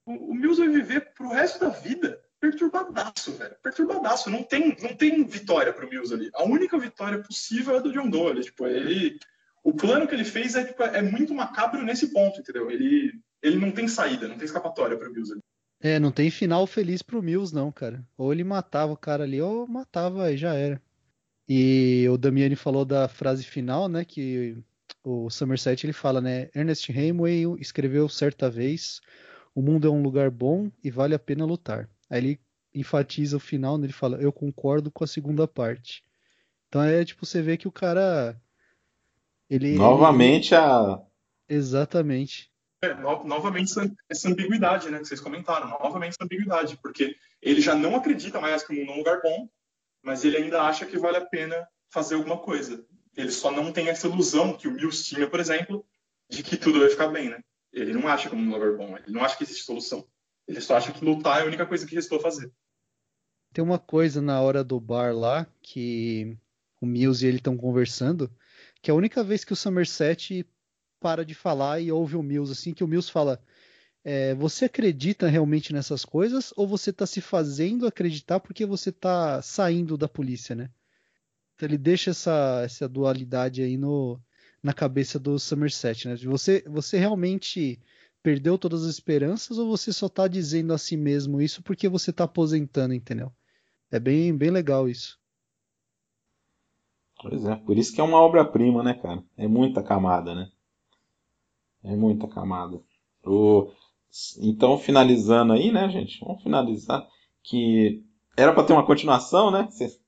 o, o Mills vai viver pro resto da vida perturbadaço, velho. Perturbadaço. Não tem, não tem vitória pro Mills ali. A única vitória possível é do John Doe. Ele, tipo, ele, o plano que ele fez é, tipo, é muito macabro nesse ponto, entendeu? Ele, ele não tem saída, não tem escapatória pro Mills ali. É, não tem final feliz pro Mills, não, cara. Ou ele matava o cara ali, ou matava e já era. E o Damiani falou da frase final, né? Que o Somerset ele fala, né? Ernest Hemingway escreveu certa vez: O mundo é um lugar bom e vale a pena lutar. Aí ele enfatiza o final, né? Ele fala: Eu concordo com a segunda parte. Então é tipo, você vê que o cara. Ele. ele- Novamente a. Exatamente. É, no- novamente essa, essa ambiguidade, né, que vocês comentaram, novamente essa ambiguidade, porque ele já não acredita mais que o mundo é um lugar bom, mas ele ainda acha que vale a pena fazer alguma coisa. Ele só não tem essa ilusão que o Mills tinha, por exemplo, de que tudo vai ficar bem, né? Ele não acha que o mundo é um lugar bom, ele não acha que existe solução. Ele só acha que lutar é a única coisa que restou fazer. Tem uma coisa na hora do bar lá que o Mills e ele estão conversando, que é a única vez que o Somerset para de falar e ouve o Mills assim, que o Mills fala: é, Você acredita realmente nessas coisas ou você está se fazendo acreditar porque você está saindo da polícia, né? Então ele deixa essa, essa dualidade aí no, na cabeça do Somerset, né? Você, você realmente perdeu todas as esperanças ou você só tá dizendo a si mesmo isso porque você tá aposentando, entendeu? É bem, bem legal isso. Pois é, por isso que é uma obra-prima, né, cara? É muita camada, né? É muita camada. O... Então, finalizando aí, né, gente? Vamos finalizar. Que era pra ter uma continuação, né? Cê-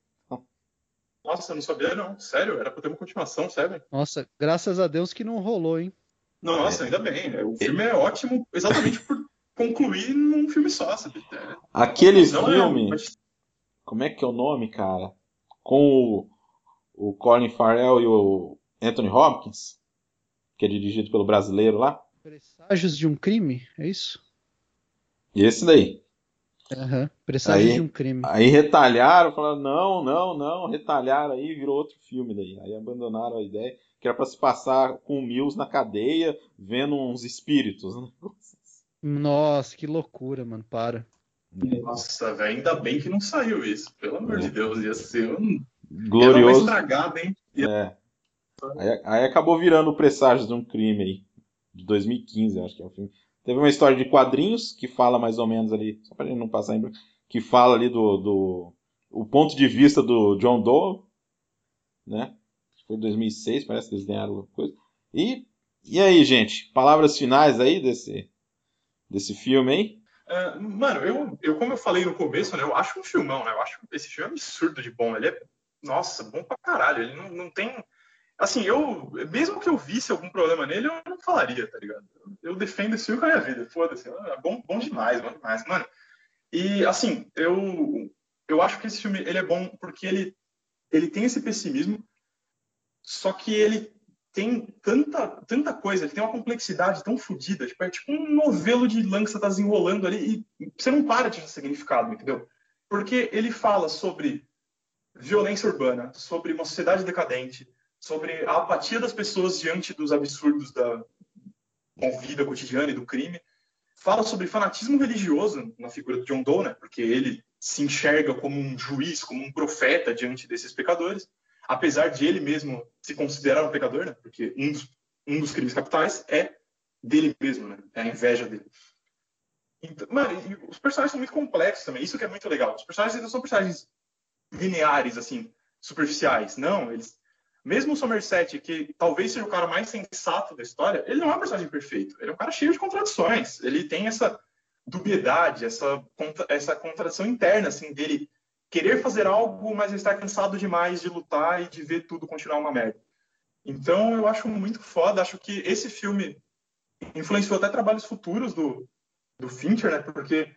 Nossa, eu não sabia não, sério, era pra ter uma continuação, sério. Nossa, graças a Deus que não rolou, hein? Nossa, ainda bem, né? o filme é ótimo exatamente por concluir num filme só, sabe? É, Aquele é- filme, mas- como é que é o nome, cara? Com o, o Colin Farrell e o Anthony Hopkins, que é dirigido pelo brasileiro lá. Presságios de um crime, é isso? E esse daí. Aham. Presságios Aí- de um crime. Aí retalharam, falaram, não, não, não, retalharam aí, virou outro filme daí. Aí abandonaram a ideia, que era pra se passar com o Mills na cadeia, vendo uns espíritos, né? Nossa, que loucura, mano. Para. Nossa, velho, ainda bem que não saiu isso. Pelo amor de Deus, ia ser um. Ia dar uma Glorioso. estragada, hein? É. Aí, aí acabou virando o Presságios de um Crime aí, de 2015, eu acho que é o filme. Teve uma história de quadrinhos que fala mais ou menos ali, só pra gente não passar em branco, que fala ali do, do o ponto de vista do John Doe, né? Foi em 2006, parece que eles ganharam alguma coisa. E, e aí, gente, palavras finais aí desse, desse filme aí? É, mano, eu, eu, como eu falei no começo, né? Eu acho um filmão, né? Eu acho esse filme absurdo de bom. Ele é, nossa, bom pra caralho. Ele não, não tem. Assim, eu. Mesmo que eu visse algum problema nele, eu não falaria, tá ligado? Eu defendo esse filme com a minha vida. Foda-se. É bom, bom demais, bom demais. Mano, e assim, eu. Eu acho que esse filme ele é bom porque ele ele tem esse pessimismo, só que ele tem tanta, tanta coisa, ele tem uma complexidade tão fodida, tipo, é tipo um novelo de lã que você tá desenrolando ali e você não para de significado, entendeu? Porque ele fala sobre violência urbana, sobre uma sociedade decadente, sobre a apatia das pessoas diante dos absurdos da, da vida cotidiana e do crime. Fala sobre fanatismo religioso na figura do John Doe, né? porque ele se enxerga como um juiz, como um profeta diante desses pecadores apesar de ele mesmo se considerar um pecador, né? Porque um dos, um dos crimes capitais é dele mesmo, né? É a inveja dele. Então, mano, os personagens são muito complexos também. Isso que é muito legal. Os personagens não são personagens lineares, assim, superficiais. Não, eles. Mesmo o Somerset, que talvez seja o cara mais sensato da história, ele não é um personagem perfeito. Ele é um cara cheio de contradições. Ele tem essa dubiedade, essa, essa contradição interna, assim, dele querer fazer algo, mas estar cansado demais de lutar e de ver tudo continuar uma merda. Então eu acho muito foda, acho que esse filme influenciou até trabalhos futuros do, do Fincher, né? Porque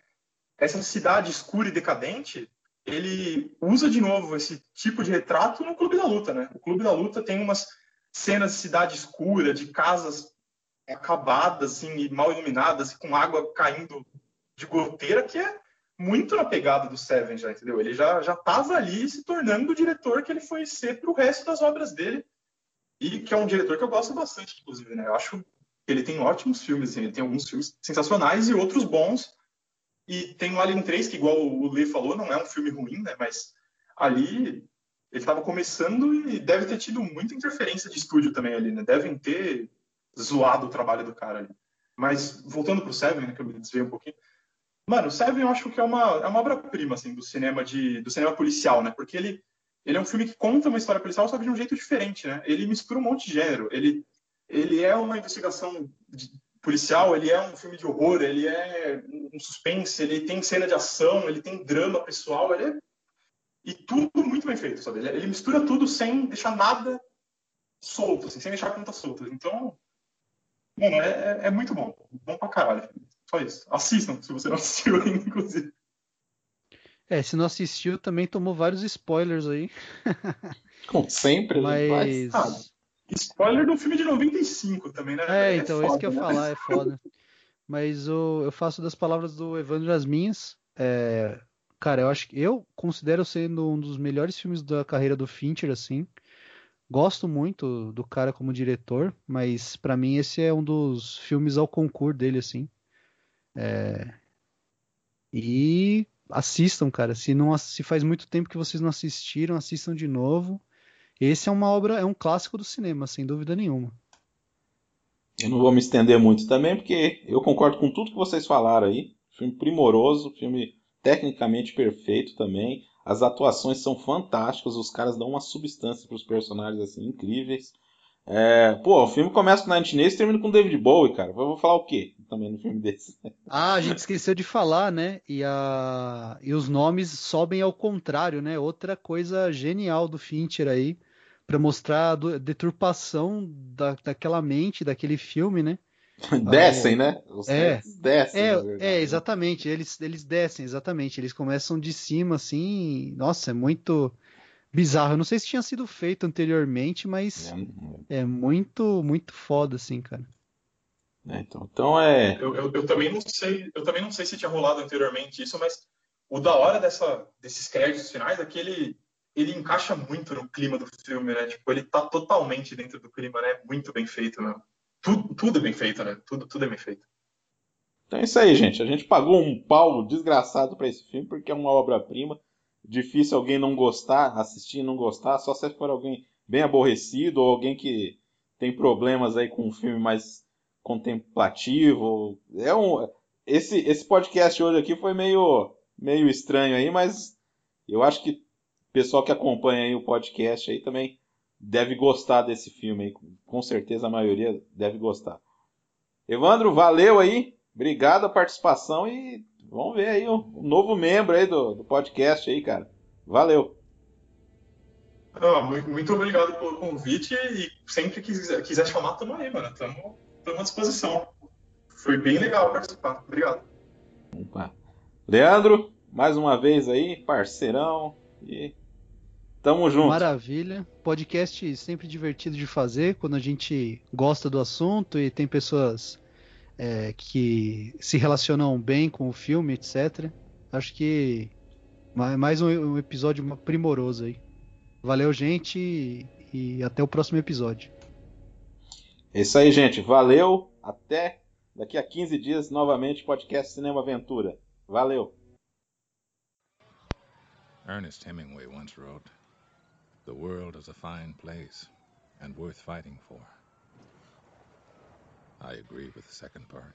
essa cidade escura e decadente, ele usa de novo esse tipo de retrato no Clube da Luta, né? O Clube da Luta tem umas cenas de cidade escura, de casas acabadas, assim, mal iluminadas, com água caindo de goteira, que é muito na pegada do Seven já, entendeu? Ele já já estava ali se tornando o diretor que ele foi ser para o resto das obras dele e que é um diretor que eu gosto bastante, inclusive, né? Eu acho que ele tem ótimos filmes, assim, ele tem alguns filmes sensacionais e outros bons. E tem o Alien 3, que igual o Lee falou, não é um filme ruim, né? Mas ali ele estava começando e deve ter tido muita interferência de estúdio também ali, né? Devem ter zoado o trabalho do cara ali. Mas voltando para o Seven, né, que eu me desviei um pouquinho, Mano, o Seven eu acho que é uma, é uma obra-prima, assim, do cinema, de, do cinema policial, né? Porque ele, ele é um filme que conta uma história policial, só que de um jeito diferente, né? Ele mistura um monte de gênero. Ele, ele é uma investigação de, policial, ele é um filme de horror, ele é um suspense, ele tem cena de ação, ele tem drama pessoal, ele é... E tudo muito bem feito, sabe? Ele, ele mistura tudo sem deixar nada solto, assim, sem deixar pontas soltas. Então, mano, é, é, é muito bom. Bom pra caralho. Só isso. Assistam, se você não assistiu ainda, inclusive. É, se não assistiu, também tomou vários spoilers aí. Como sempre, mas. Ah, spoiler do filme de 95 também, né? É, então, é isso que eu ia né? falar, é foda. Mas o, eu faço das palavras do Evandro as minhas. É, cara, eu acho que eu considero sendo um dos melhores filmes da carreira do Fincher, assim. Gosto muito do cara como diretor, mas para mim esse é um dos filmes ao concurso dele, assim. É... E assistam, cara. Se não se faz muito tempo que vocês não assistiram, assistam de novo. Esse é uma obra, é um clássico do cinema, sem dúvida nenhuma. Eu não vou me estender muito também, porque eu concordo com tudo que vocês falaram aí. Filme primoroso, filme tecnicamente perfeito também. As atuações são fantásticas, os caras dão uma substância para os personagens assim incríveis. É, pô, o filme começa com Nine Inch e termina com David Bowie, cara. Eu vou falar o quê também no filme desse? Ah, a gente esqueceu de falar, né? E, a... e os nomes sobem ao contrário, né? Outra coisa genial do Fincher aí, para mostrar a deturpação da, daquela mente, daquele filme, né? Descem, né? Os é, descem. É, é, exatamente. Eles, eles descem, exatamente. Eles começam de cima, assim. Nossa, é muito bizarro. Eu não sei se tinha sido feito anteriormente, mas é, é muito, muito foda, assim, cara. É, então, então é. Eu, eu, eu, também não sei, eu também não sei se tinha rolado anteriormente isso, mas o da hora dessa, desses créditos finais é que ele, ele encaixa muito no clima do filme, né? Tipo, ele tá totalmente dentro do clima, né? Muito bem feito, né? Tudo, tudo é bem feito, né? Tudo, tudo é bem feito. Então é isso aí, gente. A gente pagou um pau desgraçado para esse filme porque é uma obra-prima difícil alguém não gostar, assistir e não gostar, só se for alguém bem aborrecido ou alguém que tem problemas aí com um filme mais contemplativo. É um esse esse podcast hoje aqui foi meio meio estranho aí, mas eu acho que pessoal que acompanha aí o podcast aí também deve gostar desse filme aí, com certeza a maioria deve gostar. Evandro, valeu aí, obrigado a participação e Vamos ver aí o, o novo membro aí do, do podcast aí, cara. Valeu. Muito, muito, obrigado pelo convite e sempre que quiser, quiser chamar, tamo aí, mano. Tamo, tamo à disposição. Foi bem legal participar. Obrigado. Opa. Leandro, mais uma vez aí, parceirão. E Tamo junto. Maravilha. Podcast sempre divertido de fazer quando a gente gosta do assunto e tem pessoas é, que se relacionam bem com o filme, etc. Acho que ma- mais um, um episódio primoroso aí. Valeu, gente, e, e até o próximo episódio. É isso aí, gente. Valeu. Até daqui a 15 dias, novamente, podcast Cinema Aventura. Valeu. Ernest Hemingway once wrote, The world is a fine place and worth fighting for. I agree with the second part.